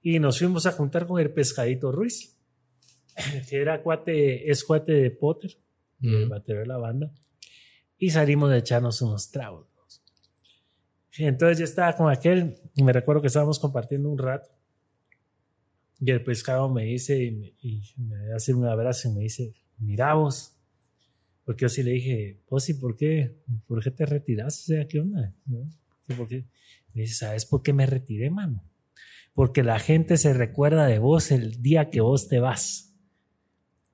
y nos fuimos a juntar con el Pescadito Ruiz, que era cuate, es cuate de Potter, el batero de la banda, y salimos de echarnos unos tragos. Entonces yo estaba con aquel, y me recuerdo que estábamos compartiendo un rato, y el pescado me dice, y me, hace un abrazo y me dice, mira vos, porque yo sí le dije, pues sí, ¿por qué? ¿Por qué te retiraste? O sea, ¿qué onda? ¿Por qué? Me dice, ¿sabes por qué me retiré, mano? Porque la gente se recuerda de vos el día que vos te vas.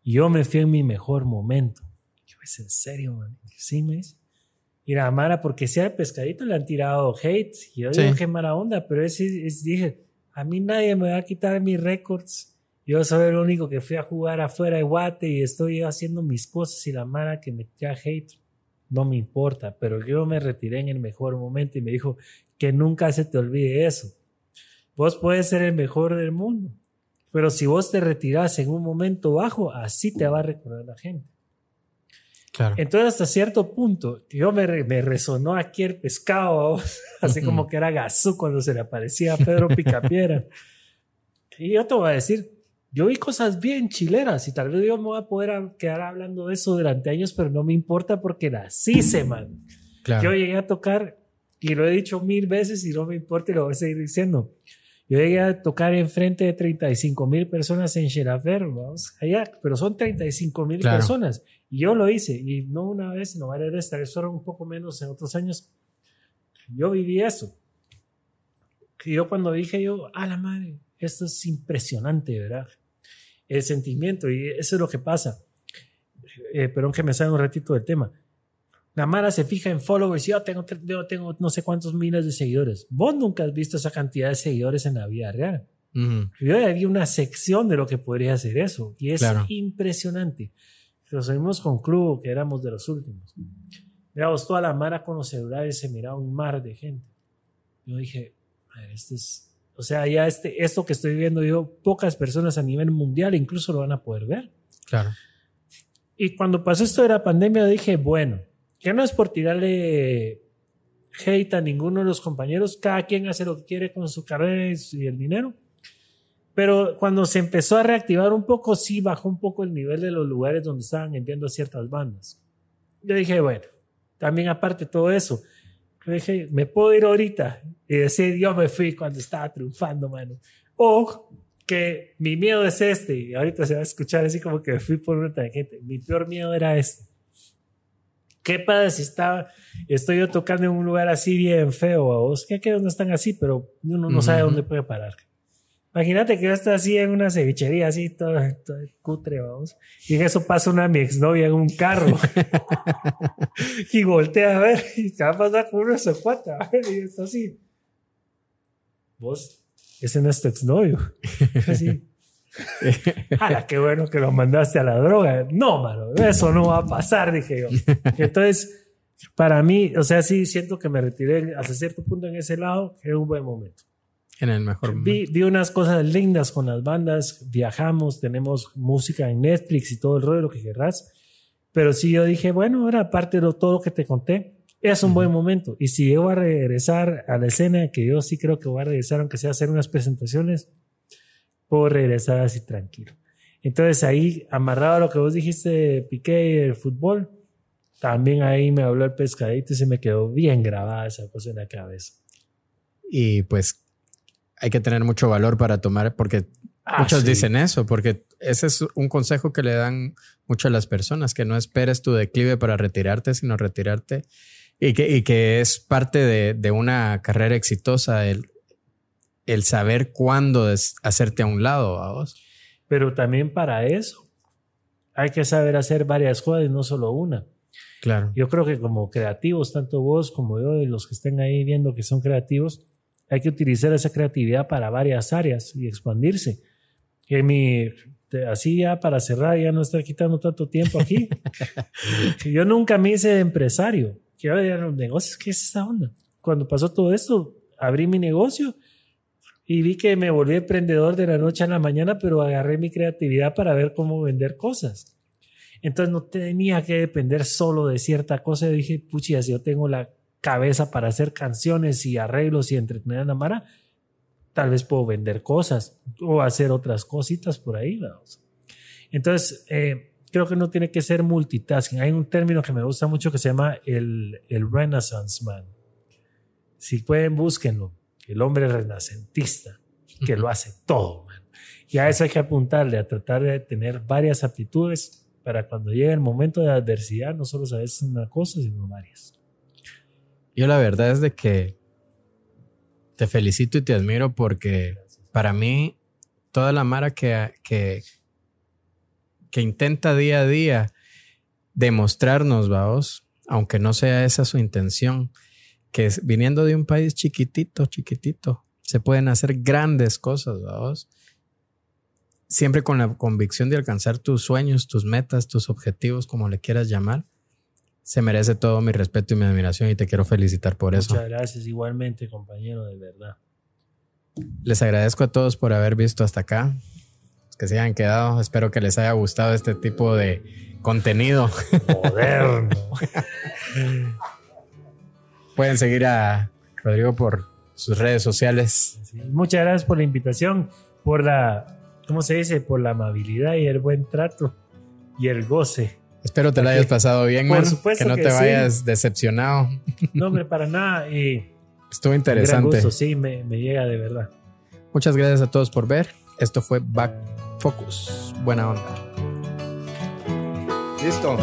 Yo me fui en mi mejor momento. Yo, ¿es en serio, man? Sí, me dice. Mira, Mara, porque sea de pescadito le han tirado hate. Y yo digo, qué mala onda, pero es, es, dije, a mí nadie me va a quitar mis récords yo soy el único que fui a jugar afuera de Guate y estoy haciendo mis cosas y la mara que me tira hate no me importa, pero yo me retiré en el mejor momento y me dijo que nunca se te olvide eso. Vos puedes ser el mejor del mundo, pero si vos te retirás en un momento bajo, así te va a recordar la gente. Claro. Entonces, hasta cierto punto, yo me, me resonó aquí el pescado, (laughs) así como que era Gazú cuando se le aparecía a Pedro Picapiera. (laughs) y yo te voy a decir, yo vi cosas bien chileras y tal vez yo me voy a poder quedar hablando de eso durante años, pero no me importa porque nací, se man. Yo llegué a tocar, y lo he dicho mil veces y no me importa y lo voy a seguir diciendo. Yo llegué a tocar enfrente de 35 mil personas en Xerafer, vamos, allá, pero son 35 mil personas. Y yo lo hice, y no una vez, no varias veces, tal vez fueron un poco menos en otros años. Yo viví eso. Y yo cuando dije yo, a la madre, esto es impresionante, ¿verdad? el sentimiento y eso es lo que pasa. Eh, perdón que me salga un ratito del tema. La Mara se fija en followers y yo tengo, yo tengo no sé cuántos miles de seguidores. Vos nunca has visto esa cantidad de seguidores en la vida real. Yo había una sección de lo que podría hacer eso y es impresionante. Lo seguimos con Club, que éramos de los últimos. Miramos toda la Mara con los celulares, se miraba un mar de gente. Yo dije, este es o sea, ya este, esto que estoy viendo yo, pocas personas a nivel mundial incluso lo van a poder ver. Claro. Y cuando pasó esto de la pandemia, dije, bueno, que no es por tirarle hate a ninguno de los compañeros, cada quien hace lo que quiere con su carrera y el dinero. Pero cuando se empezó a reactivar un poco, sí bajó un poco el nivel de los lugares donde estaban enviando ciertas bandas. Yo dije, bueno, también aparte de todo eso, dije, me puedo ir ahorita y decir, yo me fui cuando estaba triunfando, mano. O que mi miedo es este, y ahorita se va a escuchar así como que me fui por una tangente. Mi peor miedo era este. ¿Qué pasa si estaba, estoy yo tocando en un lugar así bien feo a vos? Que aquí no están así, pero uno no sabe dónde puede parar. Imagínate que yo estoy así en una cevichería, así todo, cutre, vamos. Y en eso pasa una mi exnovia en un carro. (laughs) y voltea a ver, y se va a pasar con una zapata. y está así. Vos, ese no es tu exnovio. Así. (laughs) ¡Hala, qué bueno que lo mandaste a la droga! No, mano, eso no va a pasar, dije yo. Entonces, para mí, o sea, sí siento que me retiré hasta cierto punto en ese lado, que es un buen momento. En el mejor vi, vi, unas cosas lindas con las bandas, viajamos, tenemos música en Netflix y todo el rollo, lo que querrás. Pero sí yo dije, bueno, ahora aparte de todo lo que te conté, es un buen momento. Y si yo voy a regresar a la escena, que yo sí creo que voy a regresar, aunque sea a hacer unas presentaciones, puedo regresar así tranquilo. Entonces ahí, amarrado a lo que vos dijiste Piqué el fútbol, también ahí me habló el pescadito y se me quedó bien grabada esa cosa en la cabeza. Y pues hay que tener mucho valor para tomar, porque ah, muchos dicen eso, porque ese es un consejo que le dan mucho a las personas, que no esperes tu declive para retirarte, sino retirarte Y que, y que es parte de, de una carrera exitosa el, el saber cuándo es hacerte a un lado, vos. Pero también para eso hay que saber hacer varias cosas y no solo una. Claro. Yo creo que como creativos, tanto vos como yo y los que estén ahí viendo que son creativos, hay que utilizar esa creatividad para varias áreas y expandirse. Que mi, así ya para cerrar, ya no estar quitando tanto tiempo aquí. (laughs) yo nunca me hice empresario. Quiero ver los negocios, ¿qué es esa onda? Cuando pasó todo esto, abrí mi negocio y vi que me volví emprendedor de la noche a la mañana, pero agarré mi creatividad para ver cómo vender cosas. Entonces no tenía que depender solo de cierta cosa. Y dije, puchi, si yo tengo la cabeza para hacer canciones y arreglos y entretener a la Mara, tal vez puedo vender cosas o hacer otras cositas por ahí. Vamos. Entonces, eh, creo que no tiene que ser multitasking. Hay un término que me gusta mucho que se llama el, el Renaissance Man. Si pueden, búsquenlo. El hombre renacentista, que lo hace todo, man. Y a eso hay que apuntarle, a tratar de tener varias aptitudes para cuando llegue el momento de adversidad, no solo sabes una cosa, sino varias. Yo la verdad es de que te felicito y te admiro porque para mí toda la Mara que, que, que intenta día a día demostrarnos, vamos, aunque no sea esa su intención, que viniendo de un país chiquitito, chiquitito, se pueden hacer grandes cosas, vamos. Siempre con la convicción de alcanzar tus sueños, tus metas, tus objetivos, como le quieras llamar. Se merece todo mi respeto y mi admiración y te quiero felicitar por eso. Muchas gracias, igualmente, compañero, de verdad. Les agradezco a todos por haber visto hasta acá. Que se hayan quedado. Espero que les haya gustado este tipo de contenido. Moderno. (laughs) Pueden seguir a Rodrigo por sus redes sociales. Sí, muchas gracias por la invitación, por la, ¿cómo se dice? Por la amabilidad y el buen trato y el goce. Espero te la hayas pasado bien, Por man. supuesto Que no que te sí. vayas decepcionado. No, hombre, para (laughs) nada. Y Estuvo un gran interesante. gusto, sí, me, me llega de verdad. Muchas gracias a todos por ver. Esto fue Back Focus. Buena onda. Listo.